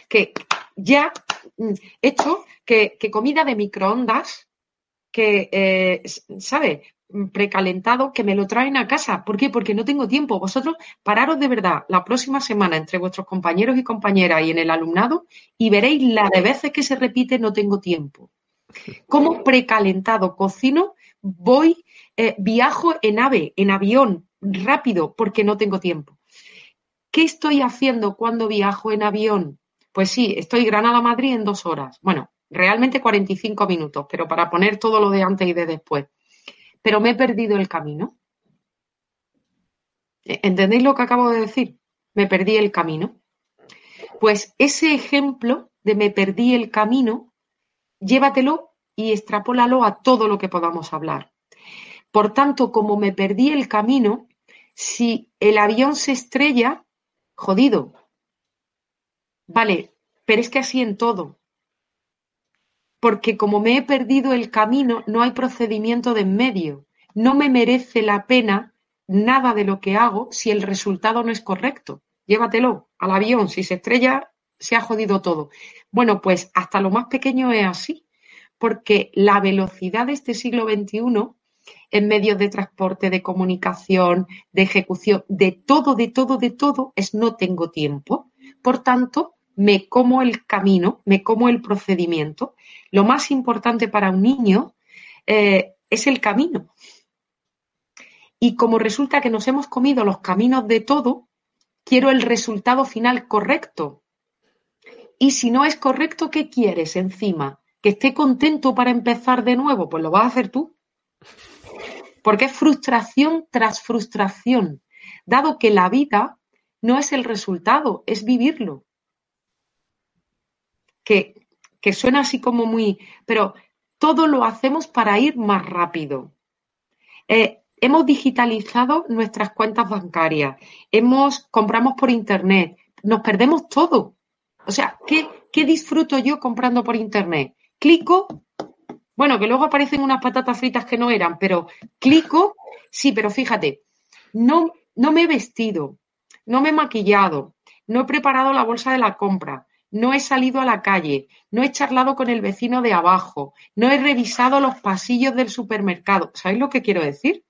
Que ya mm, he hecho que, que comida de microondas, que, eh, ¿sabe? precalentado que me lo traen a casa. ¿Por qué? Porque no tengo tiempo. Vosotros pararos de verdad la próxima semana entre vuestros compañeros y compañeras y en el alumnado y veréis la de veces que se repite no tengo tiempo. Como precalentado cocino, voy, eh, viajo en ave, en avión, rápido, porque no tengo tiempo. ¿Qué estoy haciendo cuando viajo en avión? Pues sí, estoy Granada-Madrid en dos horas. Bueno, realmente 45 minutos, pero para poner todo lo de antes y de después pero me he perdido el camino. ¿E-, ¿Entendéis lo que acabo de decir? Me perdí el camino. Pues ese ejemplo de me perdí el camino, llévatelo y extrapólalo a todo lo que podamos hablar. Por tanto, como me perdí el camino, si el avión se estrella, jodido. Vale, pero es que así en todo porque como me he perdido el camino, no hay procedimiento de en medio. No me merece la pena nada de lo que hago si el resultado no es correcto. Llévatelo al avión. Si se estrella, se ha jodido todo. Bueno, pues hasta lo más pequeño es así, porque la velocidad de este siglo XXI en medios de transporte, de comunicación, de ejecución, de todo, de todo, de todo, es no tengo tiempo. Por tanto, me como el camino, me como el procedimiento. Lo más importante para un niño eh, es el camino. Y como resulta que nos hemos comido los caminos de todo, quiero el resultado final correcto. Y si no es correcto, ¿qué quieres encima? ¿Que esté contento para empezar de nuevo? Pues lo vas a hacer tú. Porque es frustración tras frustración, dado que la vida no es el resultado, es vivirlo. Que, que suena así como muy, pero todo lo hacemos para ir más rápido. Eh, hemos digitalizado nuestras cuentas bancarias, hemos, compramos por internet, nos perdemos todo. O sea, ¿qué, qué disfruto yo comprando por internet? Clico, bueno, que luego aparecen unas patatas fritas que no eran, pero clico, sí, pero fíjate, no, no me he vestido, no me he maquillado, no he preparado la bolsa de la compra, no he salido a la calle, no he charlado con el vecino de abajo, no he revisado los pasillos del supermercado. ¿Sabéis lo que quiero decir?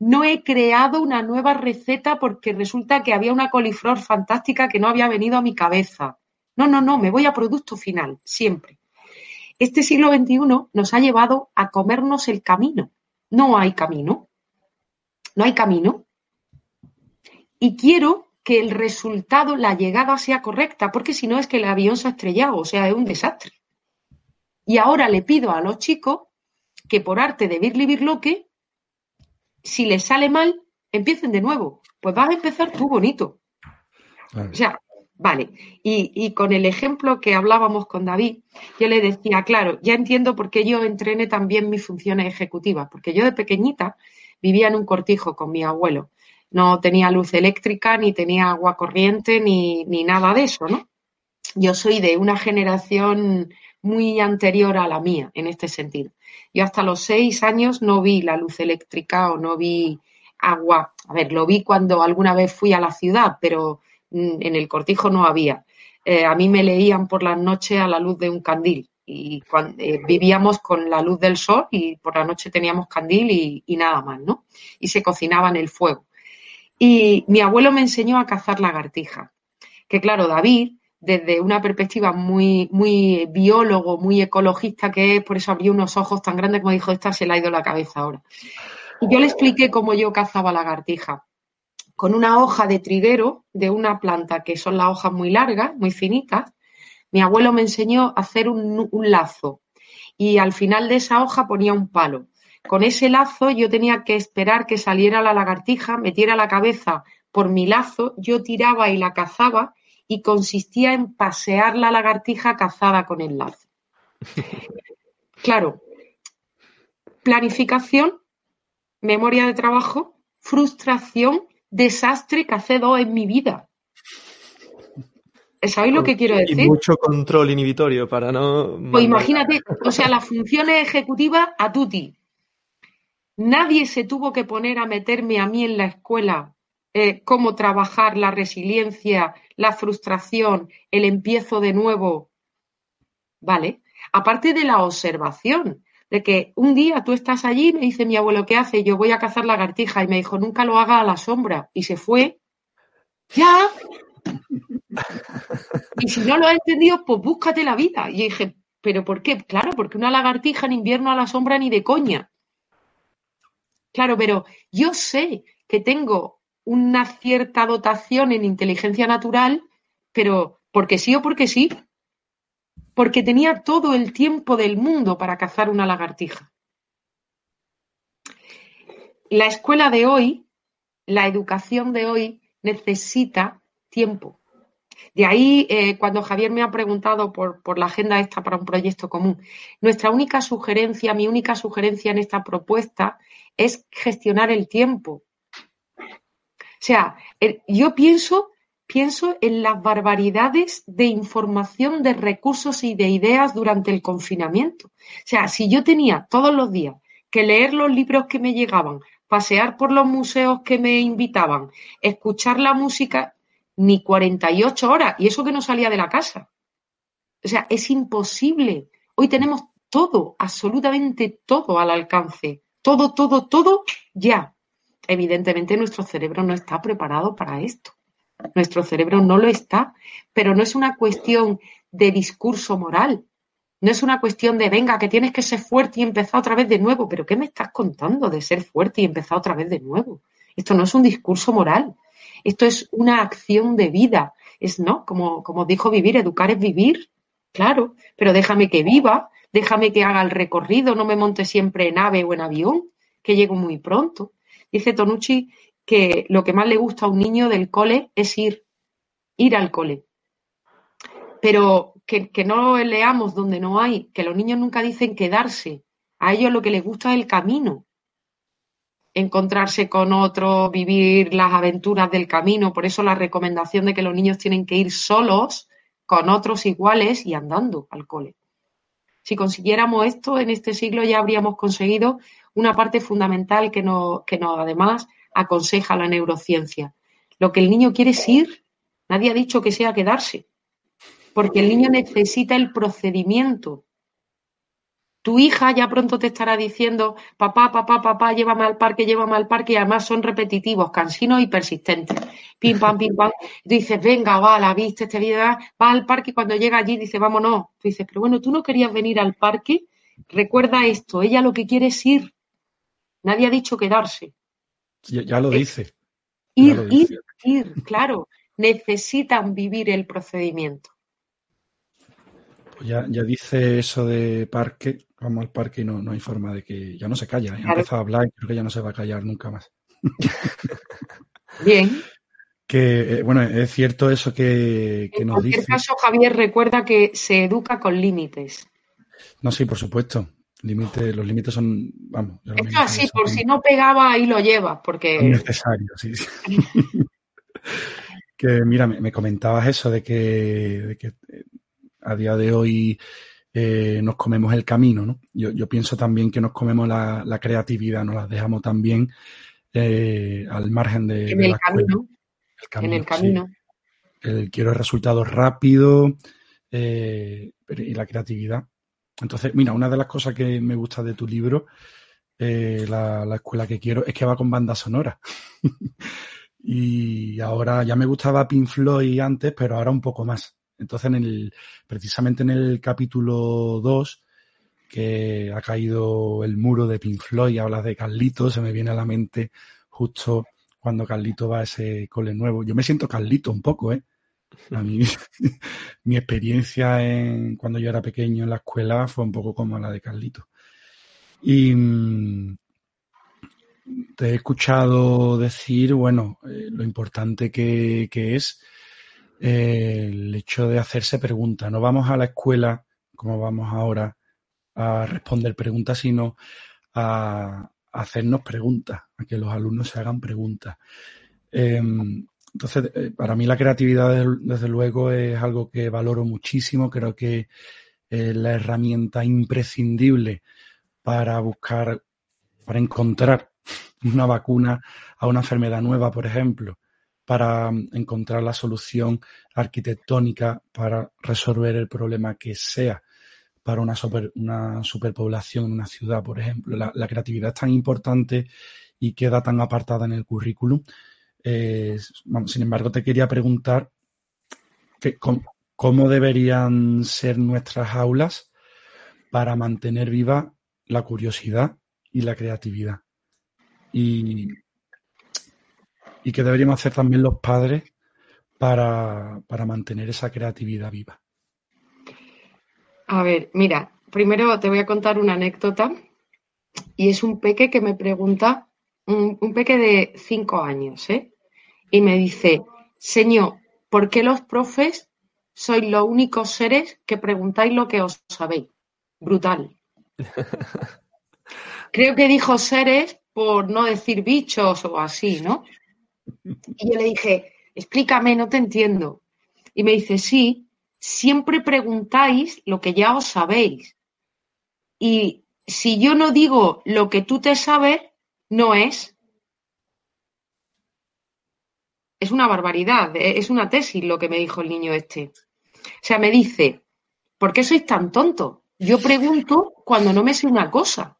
No he creado una nueva receta porque resulta que había una coliflor fantástica que no había venido a mi cabeza. No, no, no, me voy a producto final, siempre. Este siglo XXI nos ha llevado a comernos el camino. No hay camino. No hay camino. Y quiero que el resultado, la llegada sea correcta, porque si no es que el avión se ha estrellado, o sea, es un desastre. Y ahora le pido a los chicos que por arte de Birli que si les sale mal, empiecen de nuevo. Pues vas a empezar tú bonito. O sea, Vale, y, con el ejemplo que hablábamos con David, yo le decía, claro, ya entiendo por qué yo entrené también mis funciones ejecutivas, porque yo de pequeñita vivía en un cortijo con mi abuelo. No tenía luz eléctrica, ni tenía agua corriente, ni, ni nada de eso, ¿no? Yo soy de una generación muy anterior a la mía en este sentido. Yo hasta los seis años no vi la luz eléctrica o no vi agua. A ver, lo vi cuando alguna vez fui a la ciudad, pero en el cortijo no había. Eh, a mí me leían por las noches a la luz de un candil y eh, vivíamos con la luz del sol y por la noche teníamos candil y, nada más, ¿no? Y se cocinaba en el fuego. Y mi abuelo me enseñó a cazar lagartijas. Que claro, David, desde una perspectiva muy, muy biólogo, muy ecologista que es, por eso abrió unos ojos tan grandes como dijo, esta se le ha ido la cabeza ahora. Y yo le expliqué cómo yo cazaba lagartijas con una hoja de triguero de una planta que son las hojas muy largas, muy finitas. Mi abuelo me enseñó a hacer un, lazo y al final de esa hoja ponía un palo. Con ese lazo yo tenía que esperar que saliera la lagartija, metiera la cabeza por mi lazo, yo tiraba y la cazaba y consistía en pasear la lagartija cazada con el lazo. [laughs] Claro, planificación, memoria de trabajo, frustración desastre que hace dos en mi vida. ¿Sabéis lo que quiero decir? Y mucho control inhibitorio para no. Pues imagínate, o sea, las funciones ejecutivas a tutti. Nadie se tuvo que poner a meterme a mí en la escuela eh, cómo trabajar la resiliencia, la frustración, el empiezo de nuevo. ¿Vale? Aparte de la observación, de que un día tú estás allí, me dice mi abuelo, ¿qué hace? Yo voy a cazar lagartija y me dijo, nunca lo haga a la sombra. Y se fue. Ya. y si no lo has entendido, pues búscate la vida. Y dije, ¿pero por qué? Claro, porque una lagartija en invierno a la sombra ni de coña. Claro, pero yo sé que tengo una cierta dotación en inteligencia natural, pero porque sí o porque sí porque tenía todo el tiempo del mundo para cazar una lagartija. La escuela de hoy, la educación de hoy necesita tiempo. De ahí, eh, cuando Javier me ha preguntado por, por, la agenda esta para un proyecto común, nuestra única sugerencia, mi única sugerencia en esta propuesta es gestionar el tiempo. O sea, yo pienso pienso en las barbaridades de información, de recursos y de ideas durante el confinamiento. O sea, si yo tenía todos los días que leer los libros que me llegaban, pasear por los museos que me invitaban, escuchar la música, ni 48 horas, y eso que no salía de la casa. O sea, es imposible. Hoy tenemos todo, absolutamente todo al alcance. Todo, todo, todo ya. Evidentemente nuestro cerebro no está preparado para esto. Nuestro cerebro no lo está, pero no es una cuestión de discurso moral. No es una cuestión de, venga, que tienes que ser fuerte y empezar otra vez de nuevo. Pero ¿qué me estás contando de ser fuerte y empezar otra vez de nuevo? Esto no es un discurso moral. Esto es una acción de vida. Es, ¿no? Como, como dijo Vivir, educar es vivir. Claro, pero déjame que viva, déjame que haga el recorrido, no me monte siempre en ave o en avión, que llego muy pronto. Dice Tonucci que lo que más le gusta a un niño del cole es ir, ir al cole. Pero que, que no leamos donde no hay, que los niños nunca dicen quedarse. A ellos lo que les gusta es el camino. Encontrarse con otro, vivir las aventuras del camino. Por eso la recomendación de que los niños tienen que ir solos, con otros iguales y andando al cole. Si consiguiéramos esto en este siglo ya habríamos conseguido una parte fundamental que nos, que nos además aconseja la neurociencia. Lo que el niño quiere es ir. Nadie ha dicho que sea quedarse. Porque el niño necesita el procedimiento. Tu hija ya pronto te estará diciendo, papá, papá, papá, llévame al parque, llévame al parque, y además son repetitivos, cansinos y persistentes. Pim, pam, pim, pam. Tú dices, venga, va, la viste, este video, va al parque y cuando llega allí dice, vámonos. Tú dices, pero bueno, tú no querías venir al parque. Recuerda esto, ella lo que quiere es ir. Nadie ha dicho quedarse. Ya, ya lo Eh, dice. Ya Ir, lo dice. ir, ir, claro. Necesitan vivir el procedimiento. Pues ya, ya dice eso de parque, vamos al parque y no, no hay forma de que ya no se calla. Ya Claro. empezado a hablar y creo que ya no se va a callar nunca más. Bien. [laughs] Que, eh, bueno, es cierto eso que, que En nos cualquier dice. caso, Javier, recuerda que se educa con límites. No, sí, por supuesto. Límite, los límites son, vamos, mencioné, así, son por si no pegaba, ahí lo llevas, porque necesarios, sí, sí. [laughs] que mira, me, me comentabas eso de que, de que eh, a día de hoy eh, nos comemos el camino, ¿no? Yo, yo pienso también que nos comemos la, la creatividad, nos la dejamos también eh, al margen de, en de el la camino, El en el sí. camino. El quiero resultados rápidos eh, y la creatividad. Entonces, mira, una de las cosas que me gusta de tu libro, eh, la, la escuela que quiero, es que va con banda sonora. [laughs] y ahora ya me gustaba Pink Floyd antes, pero ahora un poco más. Entonces, en el, precisamente en el capítulo 2, que ha caído el muro de Pink Floyd, hablas de Carlito, se me viene a la mente justo cuando Carlito va a ese cole nuevo. Yo me siento Carlito un poco, ¿eh? A mí, [laughs] mi experiencia en, cuando yo era pequeño en la escuela fue un poco como la de Carlito. Y mm, te he escuchado decir, bueno, eh, lo importante que, que es eh, el hecho de hacerse preguntas. No vamos a la escuela, como vamos ahora, a responder preguntas, sino a, hacernos preguntas, a que los alumnos se hagan preguntas. Em, entonces, eh, para mí la creatividad, desde, luego, es algo que valoro muchísimo. Creo que es la herramienta imprescindible para buscar, para encontrar una vacuna a una enfermedad nueva, por ejemplo, para mm, encontrar la solución arquitectónica para resolver el problema que sea para una, super- una superpoblación en una ciudad, por ejemplo. La, la creatividad es tan importante y queda tan apartada en el currículum. Eh, sin embargo, te quería preguntar que, cómo, cómo deberían ser nuestras aulas para mantener viva la curiosidad y la creatividad. Y, y qué deberíamos hacer también los padres para, para mantener esa creatividad viva. A ver, mira, primero te voy a contar una anécdota y es un peque que me pregunta, un, un peque de cinco años, ¿eh? Y me dice, señor, ¿por qué los profes sois los únicos seres que preguntáis lo que os sabéis? Brutal. [laughs] Creo que dijo seres por no decir bichos o así, ¿no? Y yo le dije, explícame, no te entiendo. Y me dice, sí, siempre preguntáis lo que ya os sabéis. Y si yo no digo lo que tú te sabes, no es. Es una barbaridad, eh, es una tesis lo que me dijo el niño este. O sea, me dice, ¿por qué sois tan tontos? Yo pregunto cuando no me sé una cosa,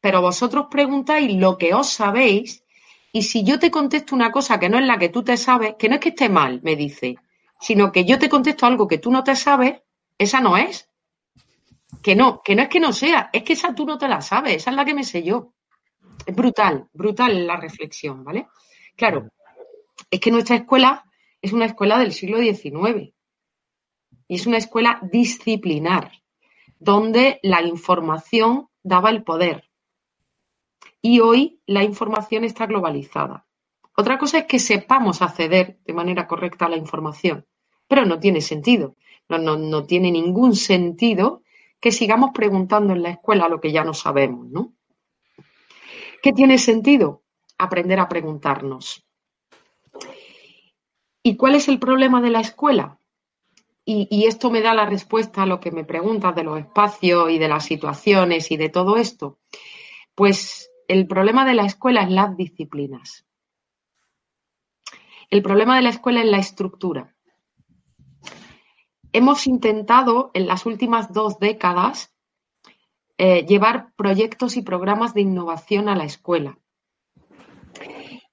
pero vosotros preguntáis lo que os sabéis y si yo te contesto una cosa que no es la que tú te sabes, que no es que esté mal, me dice, sino que yo te contesto algo que tú no te sabes, esa no es. Que no, que no es que no sea, es que esa tú no te la sabes, esa es la que me sé yo. Es brutal, brutal la reflexión, ¿vale? Claro, es que nuestra escuela es una escuela del siglo XIX y es una escuela disciplinar, donde la información daba el poder. Y hoy la información está globalizada. Otra cosa es que sepamos acceder de manera correcta a la información, pero no tiene sentido. No, no, no tiene ningún sentido que sigamos preguntando en la escuela lo que ya no sabemos, ¿no? ¿Qué tiene sentido? Aprender a preguntarnos. ¿Y cuál es el problema de la escuela? Y, esto me da la respuesta a lo que me preguntas de los espacios y de las situaciones y de todo esto. Pues el problema de la escuela es las disciplinas. El problema de la escuela es la estructura. Hemos intentado en las últimas dos décadas eh, llevar proyectos y programas de innovación a la escuela.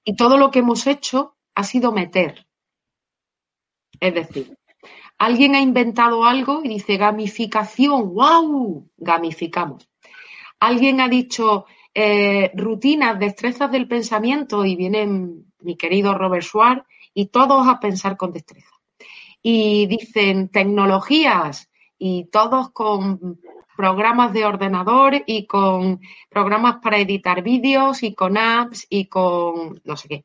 Y todo lo que hemos hecho ha sido meter. Es decir, alguien ha inventado algo y dice gamificación, wow, gamificamos. Alguien ha dicho eh, rutinas, destrezas del pensamiento y viene mi querido Robert Schwartz y todos a pensar con destreza. Y dicen tecnologías y todos con programas de ordenador y con programas para editar vídeos y con apps y con no sé qué.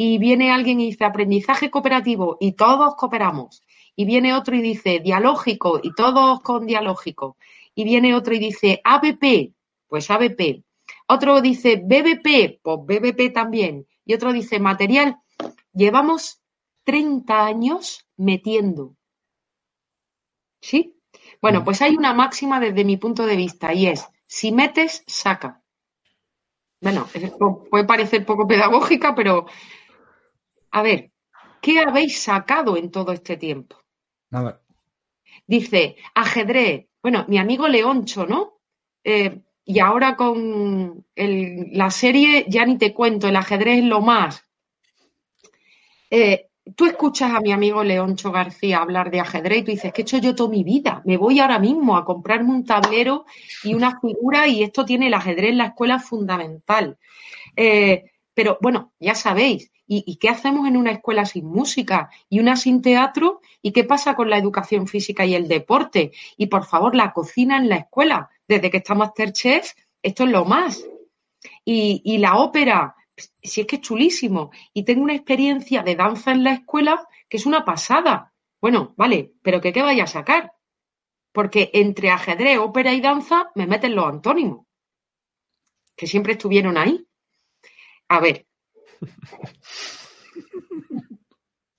Y viene alguien y dice aprendizaje cooperativo y todos cooperamos. Y viene otro y dice dialógico y todos con dialógico. Y viene otro y dice ABP, pues ABP. Otro dice BBP, pues BBP también. Y otro dice material. Llevamos 30 años metiendo. ¿Sí? Bueno, pues hay una máxima desde mi punto de vista y es, si metes, saca. Bueno, puede parecer poco pedagógica, pero a ver, ¿qué habéis sacado en todo este tiempo? Nada. Dice, ajedrez. Bueno, mi amigo Leoncho, ¿no? Eh, y ahora con la serie, ya ni te cuento, el ajedrez es lo más. Eh, tú escuchas a mi amigo Leoncho García hablar de ajedrez y tú dices, que he hecho yo toda mi vida? Me voy ahora mismo a comprarme un tablero y una figura y esto tiene el ajedrez en la escuela fundamental. Eh, pero bueno, ya sabéis, ¿y, qué hacemos en una escuela sin música y una sin teatro? ¿Y qué pasa con la educación física y el deporte? Y por favor, la cocina en la escuela. Desde que está Masterchef, esto es lo más. Y, la ópera, si es que es chulísimo. Y tengo una experiencia de danza en la escuela que es una pasada. Bueno, vale, pero qué vaya a sacar. Porque entre ajedrez, ópera y danza me meten los antónimos, que siempre estuvieron ahí. A ver,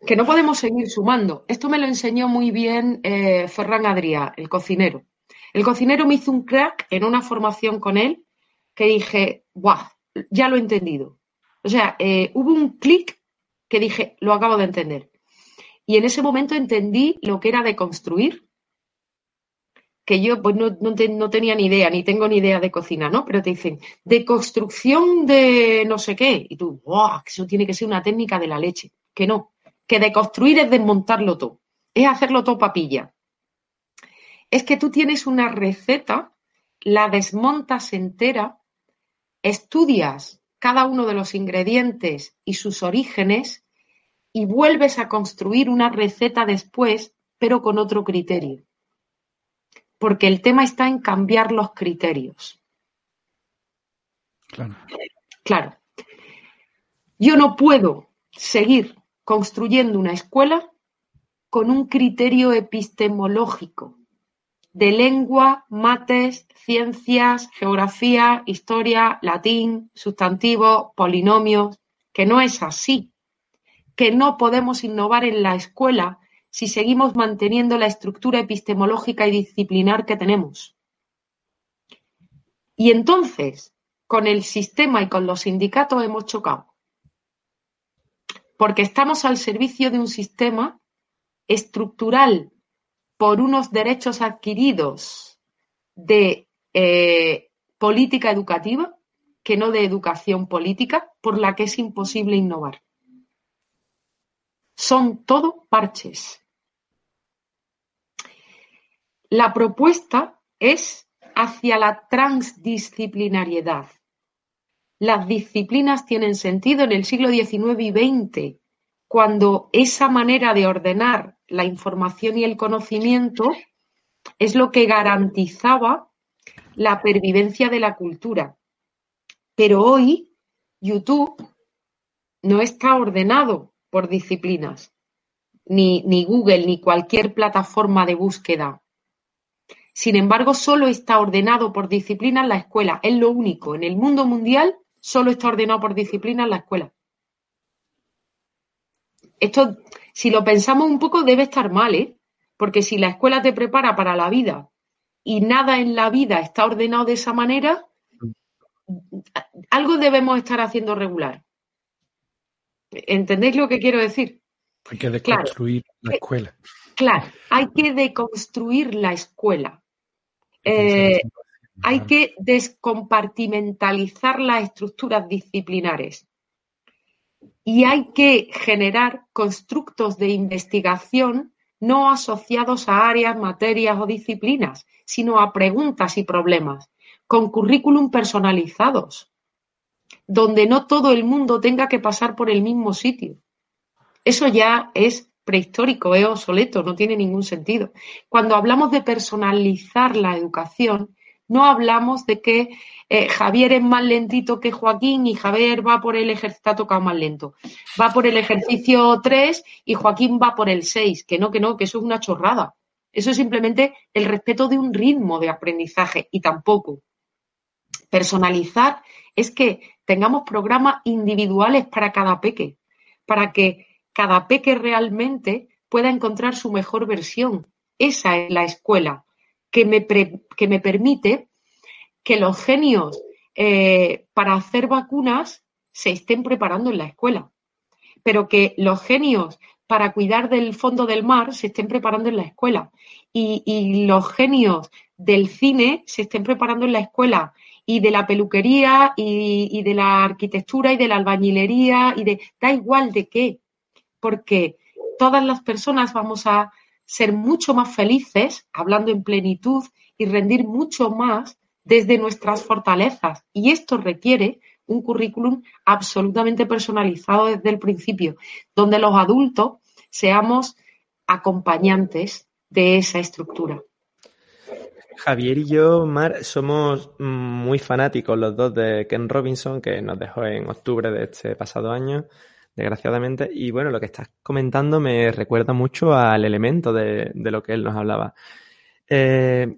que no podemos seguir sumando. Esto me lo enseñó muy bien eh, Ferran Adrià, el cocinero. El cocinero me hizo un crack en una formación con él que dije, ¡guau! Ya lo he entendido. O sea, eh, hubo un clic que dije, lo acabo de entender. Y en ese momento entendí lo que era de construir, que yo pues no, no, tenía ni idea, ni tengo ni idea de cocina, ¿no? Pero te dicen, de construcción de no sé qué. Y tú, ¡wow! Eso tiene que ser una técnica de la leche. Que no. Que de construir es desmontarlo todo. Es hacerlo todo papilla. Es que tú tienes una receta, la desmontas entera, estudias cada uno de los ingredientes y sus orígenes y vuelves a construir una receta después, pero con otro criterio. Porque el tema está en cambiar los criterios. Claro. Claro. Yo no puedo seguir construyendo una escuela con un criterio epistemológico de lengua, mates, ciencias, geografía, historia, latín, sustantivos, polinomios, que no es así, que no podemos innovar en la escuela si seguimos manteniendo la estructura epistemológica y disciplinar que tenemos. Y entonces, con el sistema y con los sindicatos hemos chocado. porque estamos al servicio de un sistema estructural por unos derechos adquiridos de eh, política educativa que no de educación política, por la que es imposible innovar. Son todo parches. La propuesta es hacia la transdisciplinariedad. Las disciplinas tienen sentido en el siglo XIX y XX, cuando esa manera de ordenar la información y el conocimiento es lo que garantizaba la pervivencia de la cultura. Pero hoy YouTube no está ordenado por disciplinas, ni, ni Google, ni cualquier plataforma de búsqueda. Sin embargo, solo está ordenado por disciplinas la escuela. Es lo único. En el mundo mundial solo está ordenado por disciplinas la escuela. Esto, si lo pensamos un poco, debe estar mal, ¿eh? Porque si la escuela te prepara para la vida y nada en la vida está ordenado de esa manera, algo debemos estar haciendo regular. ¿Entendéis lo que quiero decir? Hay que deconstruir la escuela. Claro, hay que deconstruir la escuela. Eh, hay que descompartimentalizar las estructuras disciplinares y hay que generar constructos de investigación no asociados a áreas, materias o disciplinas, sino a preguntas y problemas con currículum personalizados, donde no todo el mundo tenga que pasar por el mismo sitio. Eso ya es prehistórico, es obsoleto, no tiene ningún sentido. Cuando hablamos de personalizar la educación, no hablamos de que eh, Javier es más lentito que Joaquín y Javier va por el ejercicio, ha tocado más lento, va por el ejercicio 3 y Joaquín va por el 6, que no, que no, que eso es una chorrada. Eso es simplemente el respeto de un ritmo de aprendizaje y tampoco Personalizar es que tengamos programas individuales para cada peque, para que cada peque realmente pueda encontrar su mejor versión. Esa es la escuela que me, que me permite que los genios eh, para hacer vacunas se estén preparando en la escuela, pero que los genios para cuidar del fondo del mar se estén preparando en la escuela y, y los genios del cine se estén preparando en la escuela y de la peluquería y, de la arquitectura y de la albañilería y de da igual de qué, porque todas las personas vamos a ser mucho más felices hablando en plenitud y rendir mucho más desde nuestras fortalezas. Y esto requiere un currículum absolutamente personalizado desde el principio, donde los adultos seamos acompañantes de esa estructura. Javier y yo, Mar, somos muy fanáticos los dos de Ken Robinson, que nos dejó en octubre de este pasado año, desgraciadamente. Y bueno, lo que estás comentando me recuerda mucho al elemento de, lo que él nos hablaba. Eh,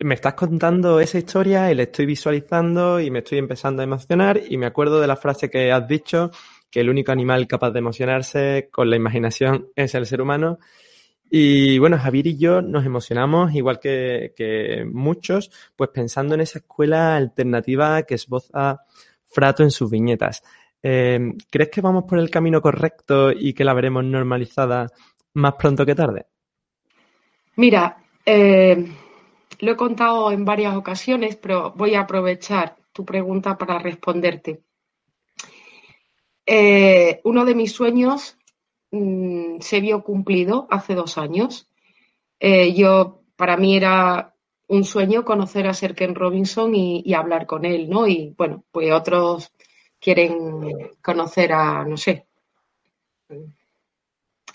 me estás contando esa historia y le estoy visualizando y me estoy empezando a emocionar y me acuerdo de la frase que has dicho, que el único animal capaz de emocionarse con la imaginación es el ser humano. Y bueno, Javier y yo nos emocionamos, igual que, muchos, pues pensando en esa escuela alternativa que esboza Frato en sus viñetas. Eh, ¿Crees que vamos por el camino correcto y que la veremos normalizada más pronto que tarde? Mira, eh, lo he contado en varias ocasiones, pero voy a aprovechar tu pregunta para responderte. Eh, uno de mis sueños Mm, se vio cumplido hace dos años. Eh, yo, para mí era un sueño conocer a Sir Ken Robinson y, hablar con él, ¿no? Y bueno, pues otros quieren conocer a, no sé,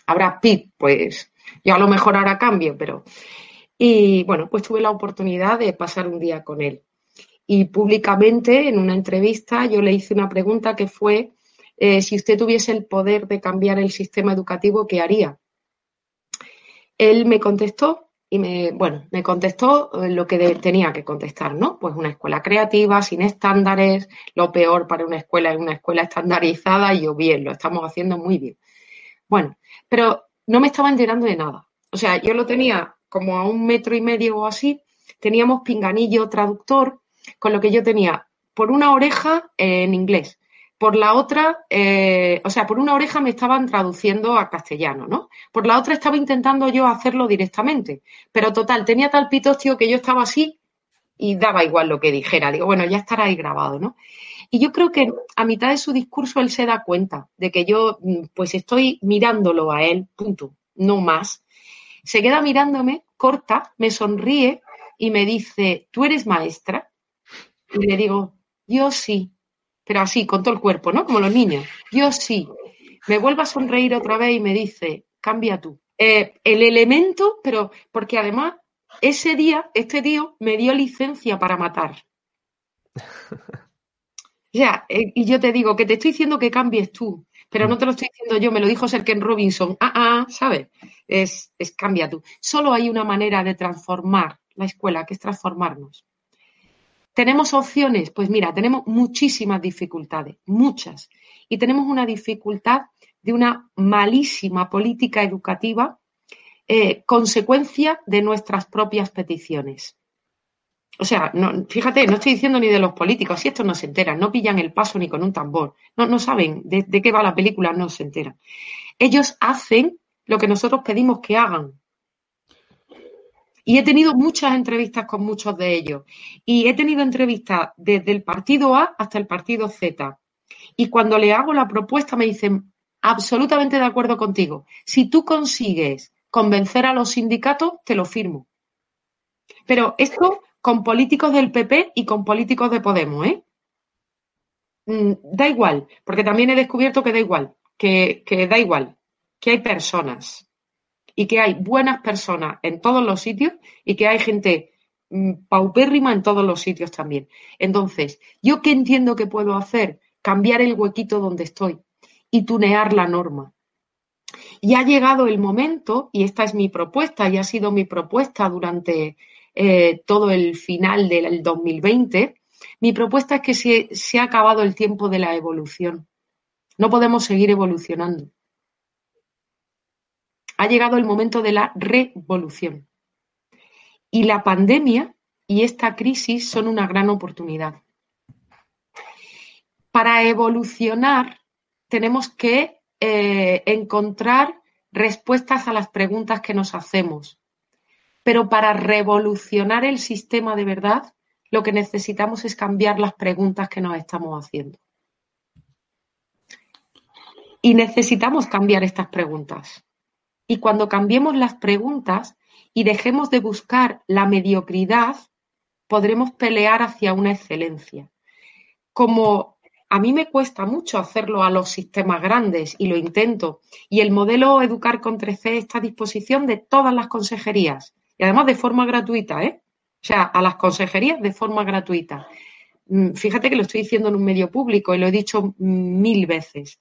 a Brad Pitt, pues yo a lo mejor ahora cambio, pero... Y bueno, pues tuve la oportunidad de pasar un día con él. Y públicamente, en una entrevista, yo le hice una pregunta que fue eh, si usted tuviese el poder de cambiar el sistema educativo, ¿qué haría? Él me contestó y me, bueno, me contestó eh, lo que tenía que contestar, ¿no? Pues una escuela creativa, sin estándares, lo peor para una escuela es una escuela estandarizada y yo bien, lo estamos haciendo muy bien. Bueno, pero no me estaba enterando de nada. O sea, yo lo tenía como a un metro y medio o así, teníamos pinganillo traductor, con lo que yo tenía por una oreja en inglés, Por la otra, eh, o sea, por una oreja me estaban traduciendo a castellano, ¿no? Por la otra estaba intentando yo hacerlo directamente. Pero total, tenía tal pitostio que yo estaba así y daba igual lo que dijera. Digo, bueno, ya estará ahí grabado, ¿no? Y yo creo que a mitad de su discurso él se da cuenta de que yo, mm, pues estoy mirándolo a él, punto, no más. Se queda mirándome, corta, me sonríe y me dice, ¿tú eres maestra? Y le digo, yo sí pero así, con todo el cuerpo, ¿no? Como los niños. Yo sí. Me vuelve a sonreír otra vez y me dice, cambia tú. Eh, el elemento, pero porque además ese día, este tío me dio licencia para matar. Ya, eh, y yo te digo que te estoy diciendo que cambies tú, pero no te lo estoy diciendo yo, me lo dijo Serken Robinson. Ah, ah, ¿sabes? Es, es cambia tú. Solo hay una manera de transformar la escuela, que es transformarnos. ¿Tenemos opciones? Pues mira, tenemos muchísimas dificultades, muchas. Y tenemos una dificultad de una malísima política educativa, eh, consecuencia de nuestras propias peticiones. O sea, no, fíjate, no estoy diciendo ni de los políticos, si estos no se enteran, no pillan el paso ni con un tambor, no, no saben de, de qué va la película, no se enteran. Ellos hacen lo que nosotros pedimos que hagan. Y he tenido muchas entrevistas con muchos de ellos. Y he tenido entrevistas desde el partido A hasta el partido Z. Y cuando le hago la propuesta me dicen, absolutamente de acuerdo contigo. Si tú consigues convencer a los sindicatos, te lo firmo. Pero esto con políticos del PP y con políticos de Podemos, ¿eh? Mm, da igual, porque también he descubierto que da igual, que, que da igual, que hay personas y que hay buenas personas en todos los sitios y que hay gente mm, paupérrima en todos los sitios también. Entonces, ¿yo qué entiendo que puedo hacer? Cambiar el huequito donde estoy y tunear la norma. Y ha llegado el momento, y esta es mi propuesta, y ha sido mi propuesta durante eh, todo el final del 2020, mi propuesta es que se ha acabado el tiempo de la evolución. No podemos seguir evolucionando ha llegado el momento de la revolución. Y la pandemia y esta crisis son una gran oportunidad. Para evolucionar tenemos que eh, encontrar respuestas a las preguntas que nos hacemos. Pero para revolucionar el sistema de verdad, lo que necesitamos es cambiar las preguntas que nos estamos haciendo. Y necesitamos cambiar estas preguntas. Y cuando cambiemos las preguntas y dejemos de buscar la mediocridad, podremos pelear hacia una excelencia. Como a mí me cuesta mucho hacerlo a los sistemas grandes y lo intento, y el modelo Educar con 13 está a disposición de todas las consejerías y además de forma gratuita, ¿eh? O sea, a las consejerías de forma gratuita. Mm, fíjate que lo estoy diciendo en un medio público y lo he dicho mil veces.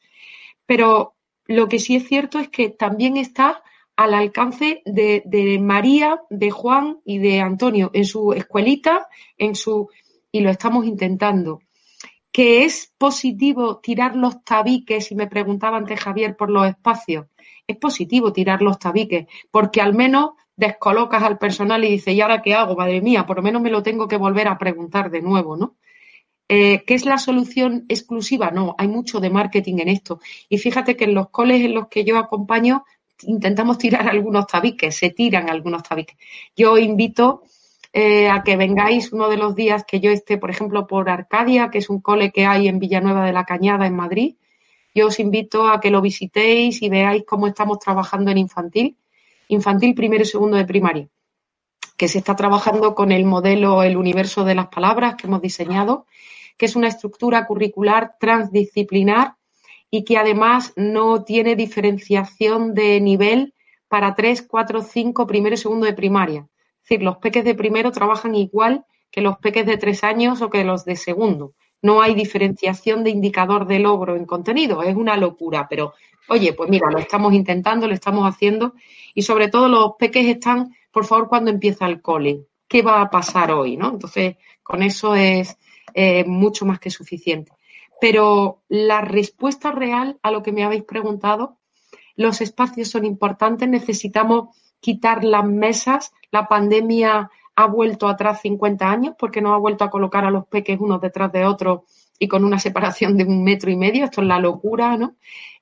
Pero lo que sí es cierto es que también está al alcance de, María, de Juan y de Antonio en su escuelita, en su y lo estamos intentando. Que es positivo tirar los tabiques, y me preguntaba antes Javier por los espacios, es positivo tirar los tabiques, porque al menos descolocas al personal y dices, ¿y ahora qué hago? Madre mía, por lo menos me lo tengo que volver a preguntar de nuevo, ¿no? Eh, ¿Qué es la solución exclusiva? No, hay mucho de marketing en esto. Y fíjate que en los coles en los que yo acompaño intentamos tirar [laughs] algunos tabiques, se tiran algunos tabiques. Yo invito eh, a que vengáis uno de los días que yo esté, por ejemplo, por Arcadia, que es un cole que hay en Villanueva de la Cañada, en Madrid. Yo os invito a que lo visitéis y veáis cómo estamos trabajando en infantil, infantil primero y segundo de primaria, que se está trabajando con el modelo El universo de las palabras que hemos diseñado que es una estructura curricular transdisciplinar y que además no tiene diferenciación de nivel para 3, 4, 5, primero y segundo de primaria. Es decir, los peques de primero trabajan igual que los peques de tres años o que los de segundo. No hay diferenciación de indicador de logro en contenido. Es una locura, pero oye, pues mira, lo estamos intentando, lo estamos haciendo y sobre todo los peques están, por favor, cuando empieza el cole. ¿Qué va a pasar hoy? ¿no? Entonces, con eso es, eh, mucho más que suficiente. Pero la respuesta real a lo que me habéis preguntado, los espacios son importantes, necesitamos quitar las mesas, la pandemia ha vuelto atrás 50 años porque nos ha vuelto a colocar a los peques unos detrás de otros y con una [laughs] separación de un metro y medio, esto es la locura, ¿no?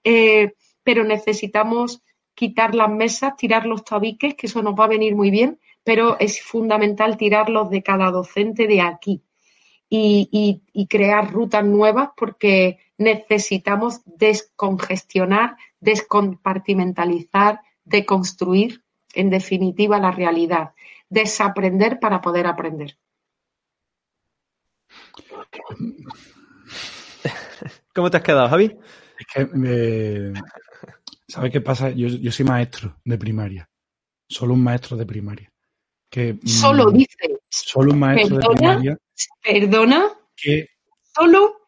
Eh, pero necesitamos quitar las mesas, tirar los tabiques, que eso nos va a venir muy bien, pero es fundamental tirarlos de cada docente de aquí y, y- y crear rutas nuevas porque necesitamos descongestionar, descompartimentalizar, deconstruir, en definitiva, la realidad. Desaprender para poder aprender. ¿Cómo te has quedado, Javi? Es que, eh, ¿sabes qué pasa? Yo, yo soy maestro de primaria. Solo un maestro de primaria. Que, mm, Solo dice, Solo un maestro de primaria perdona, que, solo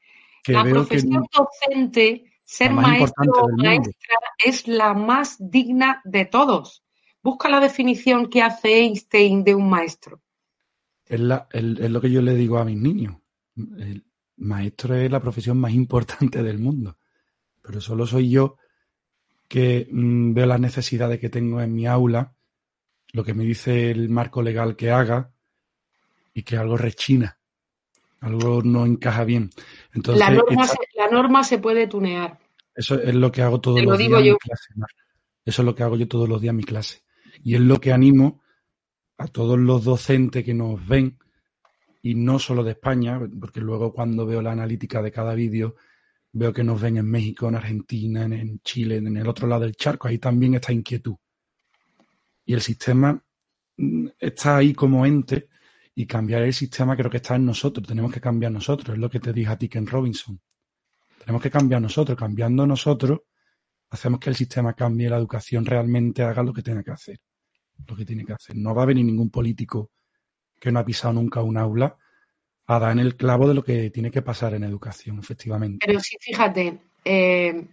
que la que profesión docente, ser maestro o maestra es la más digna de todos. Busca la definición que hace Einstein de un maestro. es, la- el- es lo que yo le digo a mis niños. El maestro es la profesión más importante del mundo. Pero solo soy yo que mm, veo las necesidades que tengo en mi aula, lo que me dice el marco legal que haga y que algo rechina, algo no encaja bien. Entonces, La norma, esta- se, la norma se puede tunear. Eso es lo que hago todos Te lo los digo días en mi clase. Eso es lo que hago yo todos los días en mi clase. Y es lo que animo a todos los docentes que nos ven, y no solo de España, porque luego cuando veo la analítica de cada vídeo, veo que nos ven en México, en Argentina, en, Chile, en el otro lado del charco. Ahí también está inquietud. Y el sistema mm, está ahí como ente, y cambiar el sistema creo que está en nosotros. Tenemos que cambiar nosotros. Es lo que te dije a ti, Ken Robinson. Tenemos que cambiar nosotros. Cambiando nosotros, hacemos que el sistema cambie, la educación realmente haga lo que tenga que hacer. Lo que tiene que hacer. No va a venir ningún político que no ha pisado nunca un aula a dar en el clavo de lo que tiene que pasar en educación, efectivamente. Pero sí, fíjate, eh,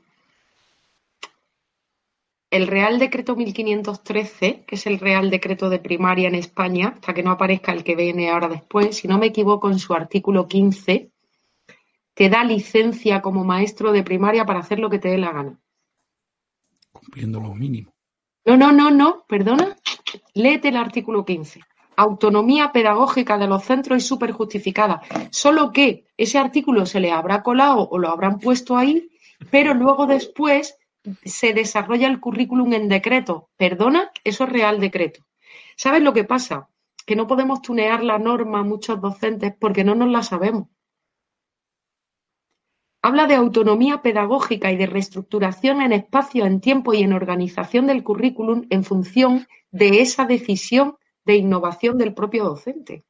el Real Decreto 1513, que es el Real Decreto de primaria en España, hasta que no aparezca el que viene ahora después, si no me equivoco, en su artículo 15, te da licencia como maestro de primaria para hacer lo que te dé la gana. Cumpliendo lo mínimo. No, no, no, no, perdona. Léete el artículo 15. Autonomía pedagógica de los centros y súper justificada. Solo que ese artículo se le habrá colado o lo habrán puesto ahí, pero luego después se desarrolla el currículum en decreto. Perdona, eso es real decreto. ¿Sabes lo que pasa? Que no podemos tunear la norma muchos docentes porque no nos la sabemos. Habla de autonomía pedagógica y de reestructuración en espacio, en tiempo y en organización del currículum en función de esa decisión de innovación del propio docente.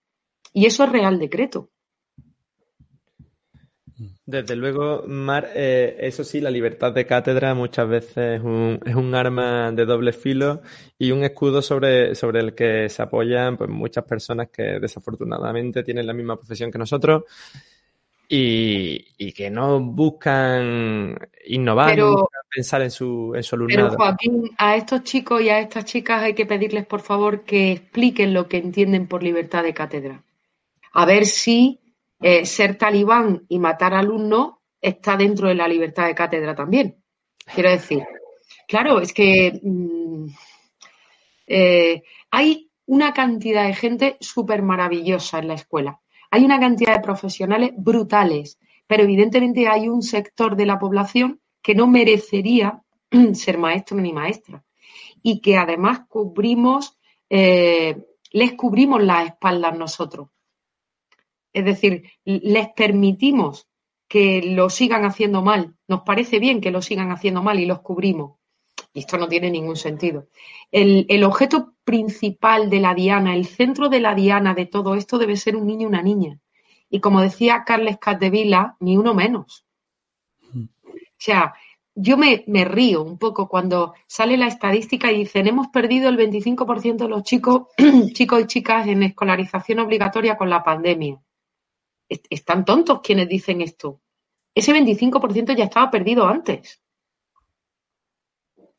Y eso es real decreto. Desde luego, Mar, eh, eso sí, la libertad de cátedra muchas veces es un, es un arma de doble filo y un escudo sobre, sobre el que se apoyan pues, muchas personas que desafortunadamente tienen la misma profesión que nosotros y, y que no buscan innovar, Pero- no buscan pensar en su, en su Pero alumnado. Joaquín, a estos chicos y a estas chicas hay que pedirles, por favor, que expliquen lo que entienden por libertad de cátedra. A ver si eh, ser talibán y matar alumnos está dentro de la libertad de cátedra también. Quiero decir, claro, es que mm, eh, hay una cantidad de gente súper maravillosa en la escuela. Hay una cantidad de profesionales brutales, pero evidentemente hay un sector de la población que no merecería [clears throat] ser maestro ni maestra y que además cubrimos, eh, les cubrimos las espaldas nosotros. Es decir, les permitimos que lo sigan haciendo mal. Nos parece bien que lo sigan haciendo mal y los cubrimos. Y esto no tiene ningún sentido. El, el objeto principal de la diana, el centro de la diana de todo esto debe ser un niño y una niña. Y como decía Carles Catdevila, ni uno menos. O sea, yo me, me río un poco cuando sale la estadística y dicen hemos perdido el 25% de los chicos, [clears throat] chicos y chicas en escolarización obligatoria con la pandemia. Est- Están tontos quienes dicen esto. Ese 25% ya estaba perdido antes.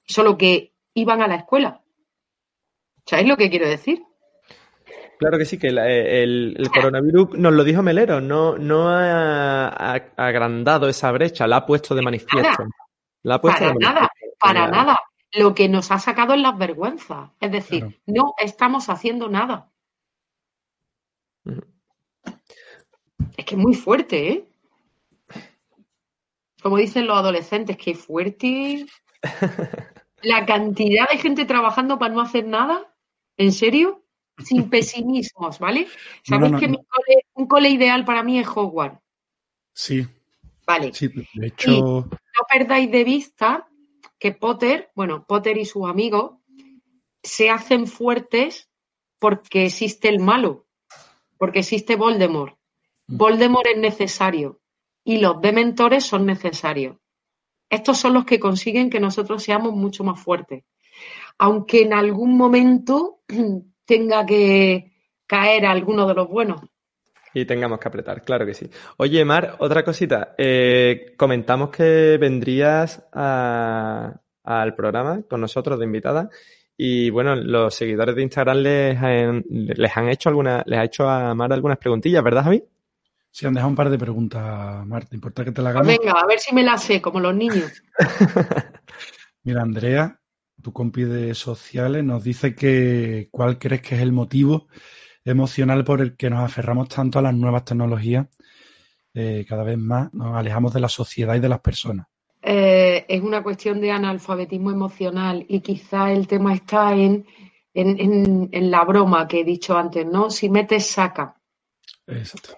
Solo que iban a la escuela. ¿Sabéis lo que quiero decir? Claro que sí, que la- eh, el, el coronavirus nos lo dijo Melero, no, no ha, ha agrandado esa brecha, la ha puesto de manifiesto. Nada. La ha puesto Para de nada, manifiesto. para La- nada. Lo que nos ha sacado es las vergüenzas. Es decir, Claro. no estamos haciendo nada. Es que es muy fuerte, ¿eh? como dicen los adolescentes, qué fuerte. [laughs] La cantidad de gente trabajando para no hacer nada, ¿en serio? Sin [laughs] pesimismos, ¿vale? Sabéis no, que mi cole- un cole ideal para mí es Hogwarts. Sí, Vale. sí, de hecho, no perdáis de vista que Potter, bueno, Potter y sus amigos se hacen fuertes porque existe el malo, porque existe Voldemort. Voldemort es necesario y los dementores son necesarios. Estos son los que consiguen que nosotros seamos mucho más fuertes. Aunque en algún momento [clears throat] tenga que caer alguno de los buenos. Y tengamos que apretar, claro que sí. Oye, Mar, otra cosita. Eh, comentamos que vendrías al programa con nosotros de invitada. Y bueno, los seguidores de Instagram les han, les han hecho alguna, les ha hecho a Mar algunas preguntillas, ¿verdad, Javi? Sí han dejado un par de preguntas, Marta. ¿Importa que te la hagamos? venga, a ver si me la sé, como los niños. [laughs] Mira, Andrea, tu compi de sociales, nos dice que cuál crees que es el motivo emocional por el que nos aferramos tanto a las nuevas tecnologías. Eh, cada vez más nos alejamos de la sociedad y de las personas. eh, es una cuestión de analfabetismo emocional y quizá el tema está en, en, en- en la broma que he dicho antes, ¿no? Si metes, saca. Exacto.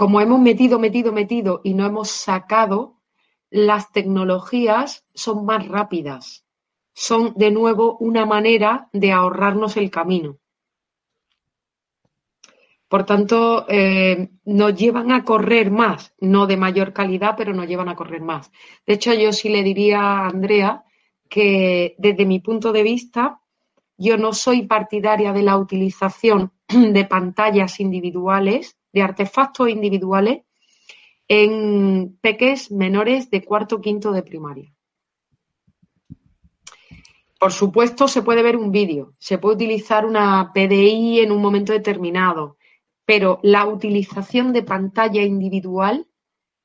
Como hemos metido, metido, metido y no hemos sacado, las tecnologías son más rápidas. Son, de nuevo, una manera de ahorrarnos el camino. Por tanto, eh, nos llevan a correr más, no de mayor calidad, pero nos llevan a correr más. De hecho, yo sí le diría a Andrea que desde mi punto de vista, yo no soy partidaria de la utilización [clears throat] de pantallas individuales, de artefactos individuales, en peques menores de cuarto quinto de primaria. Por supuesto, se puede ver un vídeo, se puede utilizar una PDI en un momento determinado, pero la utilización de pantalla individual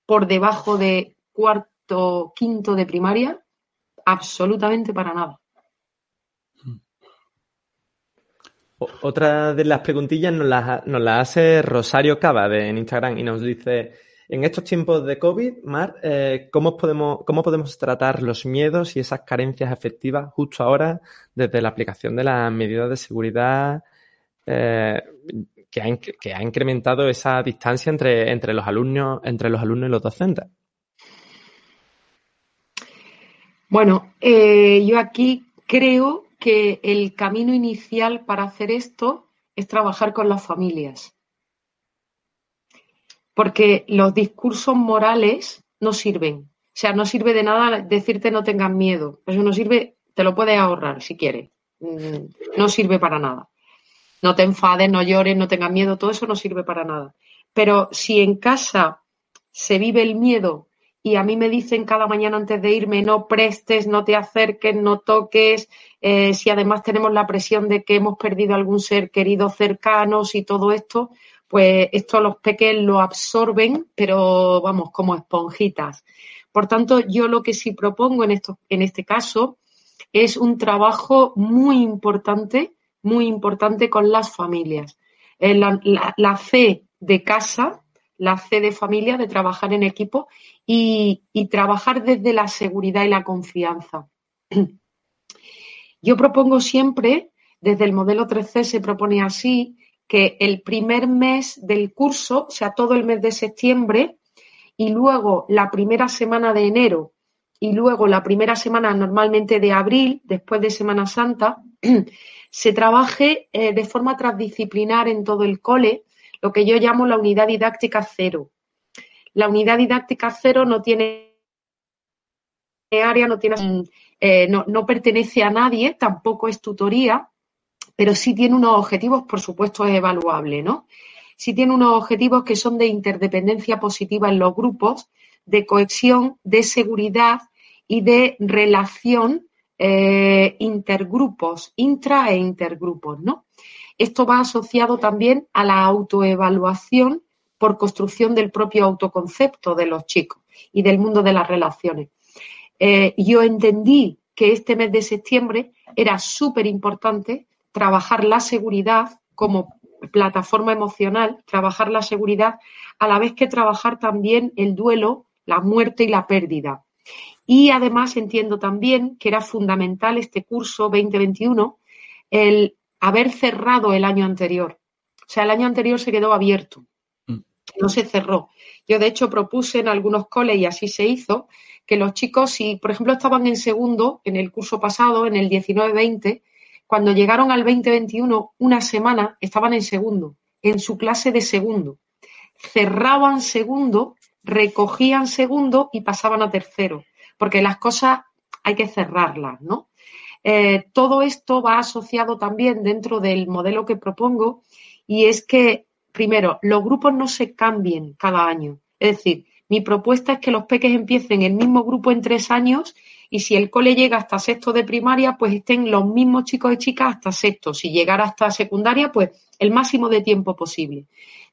por debajo de cuarto, quinto de primaria, absolutamente para nada. O- Otra de las preguntillas nos las, nos las hace Rosario Cava de, en Instagram y nos dice, en estos tiempos de COVID, Mar, eh, ¿cómo, podemos, ¿cómo podemos tratar los miedos y esas carencias efectivas justo ahora desde la aplicación de las medidas de seguridad eh, que, ha, inc- que ha incrementado esa distancia entre, entre, los alumnos, entre los alumnos y los docentes? Bueno, eh, yo aquí creo que el camino inicial para hacer esto es trabajar con las familias. Porque los discursos morales no sirven. O sea, no sirve de nada decirte no tengas miedo. Eso no sirve, te lo puedes ahorrar si quieres. Mm, No sirve para nada. No te enfades, no llores, no tengas miedo, todo eso no sirve para nada. Pero si en casa se vive el miedo y a mí me dicen cada mañana antes de irme no prestes, no te acerques, no toques, eh, si además tenemos la presión de que hemos perdido algún ser querido cercanos y todo esto, pues esto los pequeños lo absorben, pero vamos, como esponjitas. Por tanto, yo lo que sí propongo en, esto, en este caso es un trabajo muy importante, muy importante con las familias. Eh, la, fe de casa, la fe de familia, de trabajar en equipo y trabajar desde la seguridad y la confianza. [clears throat] Yo propongo siempre, desde el modelo 3C se propone así, que el primer mes del curso, o sea, todo el mes de septiembre, y luego la primera semana de enero, y luego la primera semana normalmente de abril, después de Semana Santa, [clears throat] se trabaje eh, de forma transdisciplinar en todo el cole, lo que yo llamo la unidad didáctica cero. La unidad didáctica cero no tiene área, no, tiene, eh, no, pertenece a nadie, tampoco es tutoría, pero sí tiene unos objetivos, por supuesto, es evaluable, ¿no? Sí tiene unos objetivos que son de interdependencia positiva en los grupos, de cohesión, de seguridad y de relación eh, intergrupos, intra e intergrupos, ¿no? Esto va asociado también a la autoevaluación por construcción del propio autoconcepto de los chicos y del mundo de las relaciones. Eh, yo entendí que este mes de septiembre era súper importante trabajar la seguridad como plataforma emocional, trabajar la seguridad, a la vez que trabajar también el duelo, la muerte y la pérdida. Y además entiendo también que era fundamental este curso 2021 el haber cerrado el año anterior. O sea, el año anterior se quedó abierto, Mm. no se cerró. Yo, de hecho, propuse en algunos coles, y así se hizo, que los chicos, si por ejemplo estaban en segundo en el curso pasado, en el 19-20, cuando llegaron al 2021, una semana estaban en segundo, en su clase de segundo. Cerraban segundo, recogían segundo y pasaban a tercero, porque las cosas hay que cerrarlas, ¿no? Eh, todo esto va asociado también dentro del modelo que propongo y es que, primero, los grupos no se cambien cada año. Es decir, mi propuesta es que los peques empiecen el mismo grupo en tres años y si el cole llega hasta sexto de primaria, pues estén los mismos chicos y chicas hasta sexto. Si llegara hasta secundaria, pues el máximo de tiempo posible.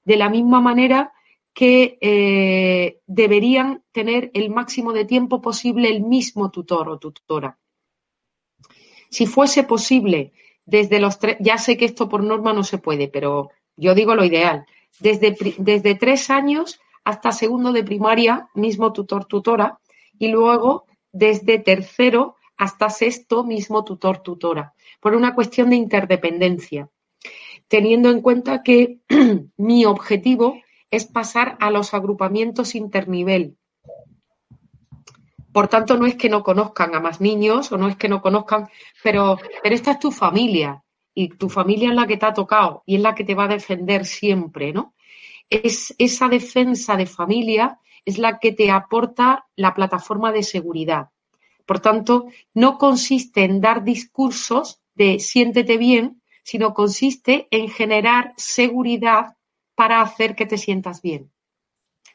De la misma manera que eh, deberían tener el máximo de tiempo posible el mismo tutor o tutora. Si fuese posible desde los tres, ya sé que esto por norma no se puede, pero yo digo lo ideal. Desde, desde tres años hasta segundo de primaria, mismo tutor, tutora, y luego desde tercero hasta sexto, mismo tutor, tutora, por una cuestión de interdependencia, teniendo en cuenta que [clears throat] mi objetivo es pasar a los agrupamientos internivel. Por tanto, no es que no conozcan a más niños o no es que no conozcan, pero, pero esta es tu familia y tu familia es la que te ha tocado y es la que te va a defender siempre, ¿no? Es esa defensa de familia es la que te aporta la plataforma de seguridad. Por tanto, no consiste en dar discursos de siéntete bien, sino consiste en generar seguridad para hacer que te sientas bien.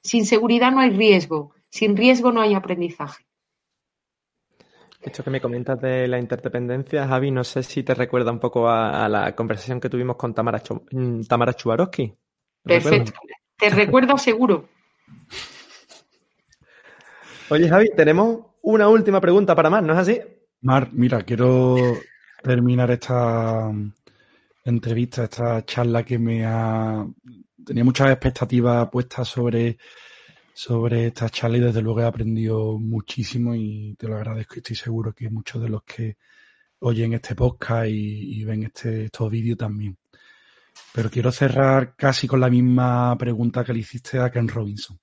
Sin seguridad no hay riesgo, sin riesgo no hay aprendizaje. Esto que me comentas de la interdependencia, Javi, no sé si te recuerda un poco a, la conversación que tuvimos con Tamara, mm, Tamara Chubarovsky. Perfecto. Te recuerdo seguro. Oye, Javi, tenemos una última pregunta para más, ¿no es así? Mar, mira, quiero terminar esta entrevista, esta charla que me ha... Tenía muchas expectativas puestas sobre, sobre esta charla y desde luego he aprendido muchísimo y te lo agradezco y estoy seguro que muchos de los que oyen este podcast y, y ven este, estos vídeos también. Pero quiero cerrar casi con la misma pregunta que le hiciste a Ken Robinson.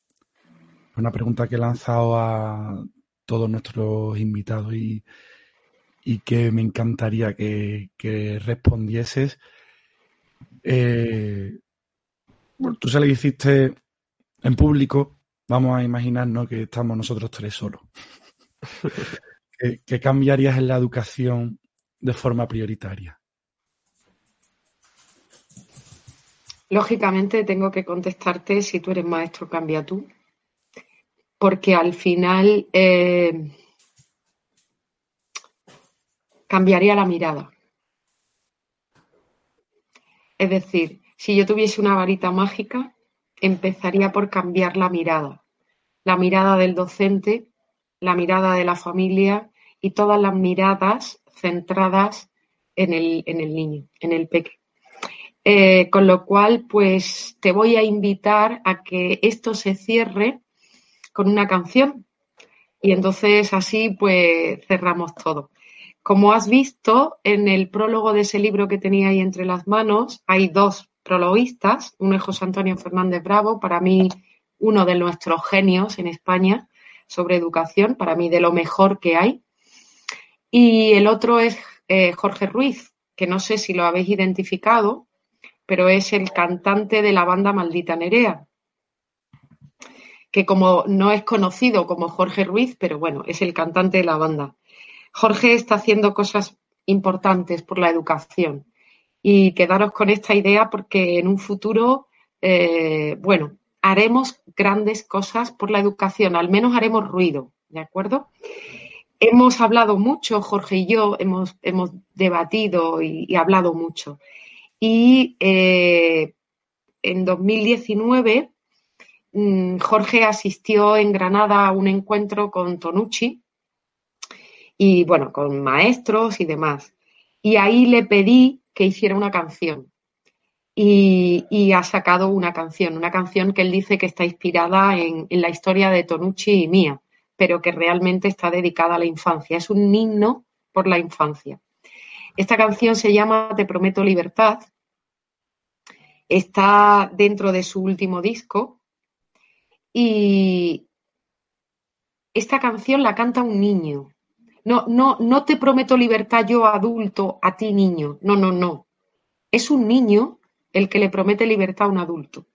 Una pregunta que he lanzado a todos nuestros invitados y, y que me encantaría que, que respondieses. Eh, bueno, tú se le hiciste en público, vamos a imaginarnos que estamos nosotros tres solos. [laughs] ¿Qué, qué cambiarías en la educación de forma prioritaria? Lógicamente tengo que contestarte si tú eres maestro, cambia tú. Porque al final eh, cambiaría la mirada. Es decir, si yo tuviese una varita mágica, empezaría por cambiar la mirada. La mirada del docente, la mirada de la familia y todas las miradas centradas en el, en el niño, en el peque. Eh, con lo cual, pues te voy a invitar a que esto se cierre con una canción. Y entonces así, pues cerramos todo. Como has visto en el prólogo de ese libro que tenía ahí entre las manos, hay dos prologuistas. Uno es José Antonio Fernández Bravo, para mí uno de nuestros genios en España sobre educación, para mí de lo mejor que hay. Y el otro es eh, Jorge Ruiz, que no sé si lo habéis identificado, pero es el cantante de la banda Maldita Nerea, que como no es conocido como Jorge Ruiz, pero bueno, es el cantante de la banda. Jorge está haciendo cosas importantes por la educación y quedaros con esta idea porque en un futuro, eh, bueno, haremos grandes cosas por la educación, al menos haremos ruido, ¿de acuerdo? Hemos hablado mucho, Jorge y yo, hemos, hemos debatido y, y hablado mucho. Y eh, en 2019 mm, Jorge asistió en Granada a un encuentro con Tonucci y bueno, con maestros y demás. Y ahí le pedí que hiciera una canción. y, ha sacado una canción, una canción que él dice que está inspirada en, en la historia de Tonucci y mía, pero que realmente está dedicada a la infancia. Es un himno por la infancia. Esta canción se llama Te prometo libertad. Está dentro de su último disco y esta canción la canta un niño. No, no, no te prometo libertad yo adulto, a ti niño. No, no, no. Es un niño el que le promete libertad a un adulto.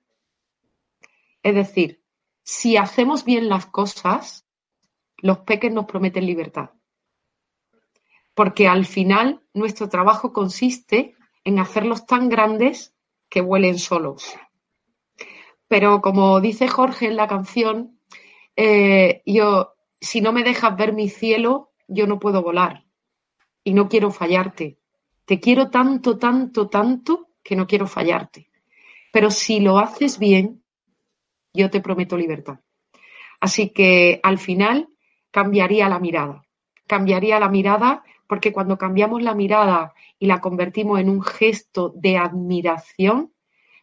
Es decir, si hacemos bien las cosas, los peques nos prometen libertad. Porque al final nuestro trabajo consiste en hacerlos tan grandes que vuelen solos. Pero como dice Jorge en la canción, eh, yo, si no me dejas ver mi cielo, yo no puedo volar. Y no quiero fallarte. Te quiero tanto, tanto, tanto que no quiero fallarte. Pero si lo haces bien, yo te prometo libertad. Así que al final cambiaría la mirada. Cambiaría la mirada porque cuando cambiamos la mirada y la convertimos en un gesto de admiración,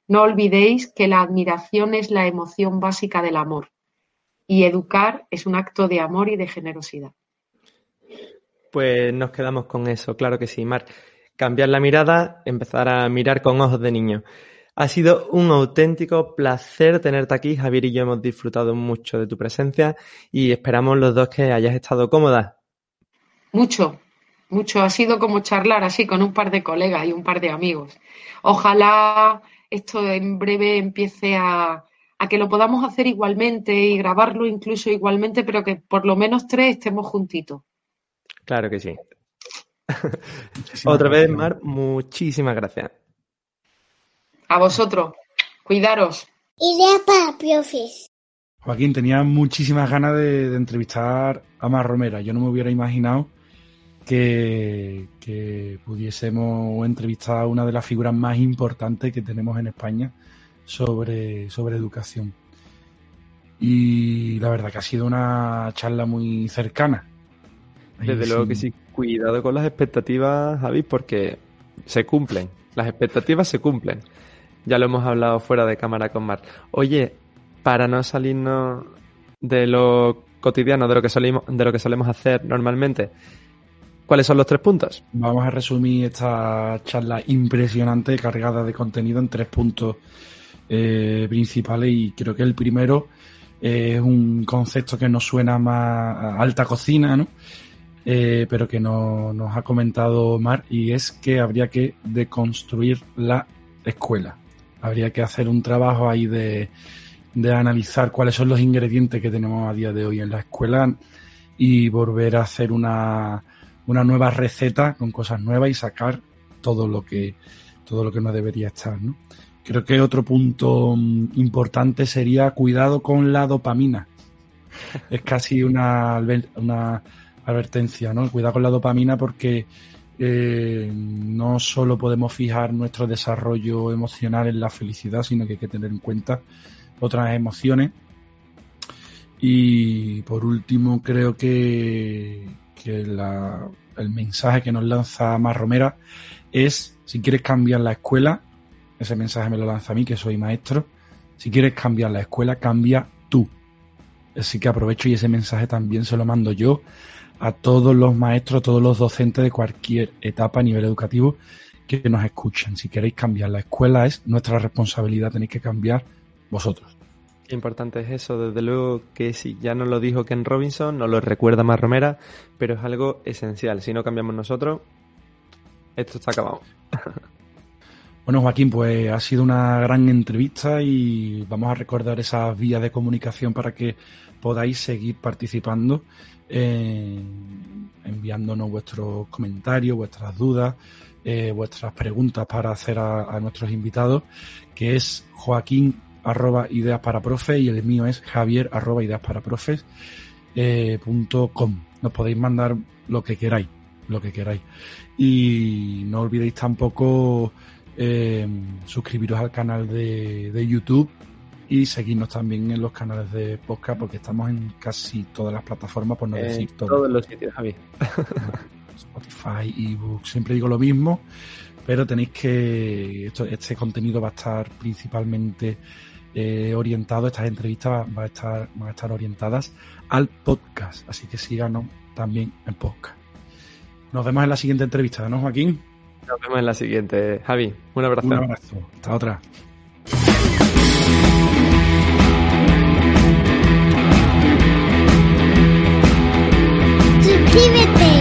no olvidéis que la admiración es la emoción básica del amor y educar es un acto de amor y de generosidad. Pues nos quedamos con eso, claro que sí, Mar. Cambiar la mirada, empezar a mirar con ojos de niño. Ha sido un auténtico placer tenerte aquí. Javier y yo hemos disfrutado mucho de tu presencia y esperamos los dos que hayas estado cómoda. Mucho, mucho. Ha sido como charlar así con un par de colegas y un par de amigos. Ojalá esto en breve empiece a, a que lo podamos hacer igualmente y grabarlo incluso igualmente, pero que por lo menos tres estemos juntitos. Claro que sí. Otra vez, Mar, muchísimas gracias. A vosotros, cuidaros. Idea para profes. Joaquín, tenía muchísimas ganas de, de entrevistar a Mar Romera. Yo no me hubiera imaginado que, que pudiésemos entrevistar a una de las figuras más importantes que tenemos en España sobre, sobre educación. Y la verdad que ha sido una charla muy cercana. Desde luego que sí. Cuidado con las expectativas, Javi, porque se cumplen. Las expectativas se cumplen. Ya lo hemos hablado fuera de cámara con Mar. Oye, para no salirnos de lo cotidiano, de lo que solemos, de lo que solemos hacer normalmente, ¿cuáles son los tres puntos? Vamos a resumir esta charla impresionante, cargada de contenido en tres puntos eh, principales y creo que el primero eh, es un concepto que nos suena más a alta cocina, ¿no? Eh, pero que no- nos ha comentado Mar y es que habría que deconstruir la escuela. Habría que hacer un trabajo ahí de, de analizar cuáles son los ingredientes que tenemos a día de hoy en la escuela y volver a hacer una, una nueva receta con cosas nuevas y sacar todo lo que todo lo que no debería estar, ¿no? Creo que otro punto mm, importante sería cuidado con la dopamina. [laughs] Es casi una, una advertencia, ¿no? Cuidado con la dopamina porque eh, no solo podemos fijar nuestro desarrollo emocional en la felicidad, sino que hay que tener en cuenta otras emociones. Y por último, creo que, que la- el mensaje que nos lanza Mar Romera es, si quieres cambiar la escuela, ese mensaje me lo lanza a mí, que soy maestro, si quieres cambiar la escuela, cambia tú. Así que aprovecho y ese mensaje también se lo mando yo a todos los maestros, todos los docentes de cualquier etapa a nivel educativo que nos escuchen. Si queréis cambiar la escuela es nuestra responsabilidad, tenéis que cambiar vosotros. Importante es eso, desde luego que sí, ya nos lo dijo Ken Robinson, nos lo recuerda Mar Romera, pero es algo esencial. Si no cambiamos nosotros, esto está acabado. [laughs] Bueno, Joaquín, pues ha sido una gran entrevista y vamos a recordar esas vías de comunicación para que podáis seguir participando, eh, enviándonos vuestros comentarios, vuestras dudas, eh, vuestras preguntas para hacer a nuestros invitados, que es Joaquín arroba ideas para profe y el mío es Javier arroba ideas para profes eh, punto com. Nos podéis mandar lo que queráis, lo que queráis. Y no olvidéis tampoco eh, suscribiros al canal de, de YouTube y seguirnos también en los canales de podcast porque estamos en casi todas las plataformas, por no decir todo. todos los sitios, Javi. [laughs] Spotify, ebook, siempre digo lo mismo, pero tenéis que, esto, este contenido va a estar principalmente eh, orientado, estas entrevistas va, va a estar, van a estar orientadas al podcast, así que síganos también en podcast. Nos vemos en la siguiente entrevista, ¿no, Joaquín? Nos vemos en la siguiente. Javi, un abrazo. Un abrazo. Hasta otra. Suscríbete.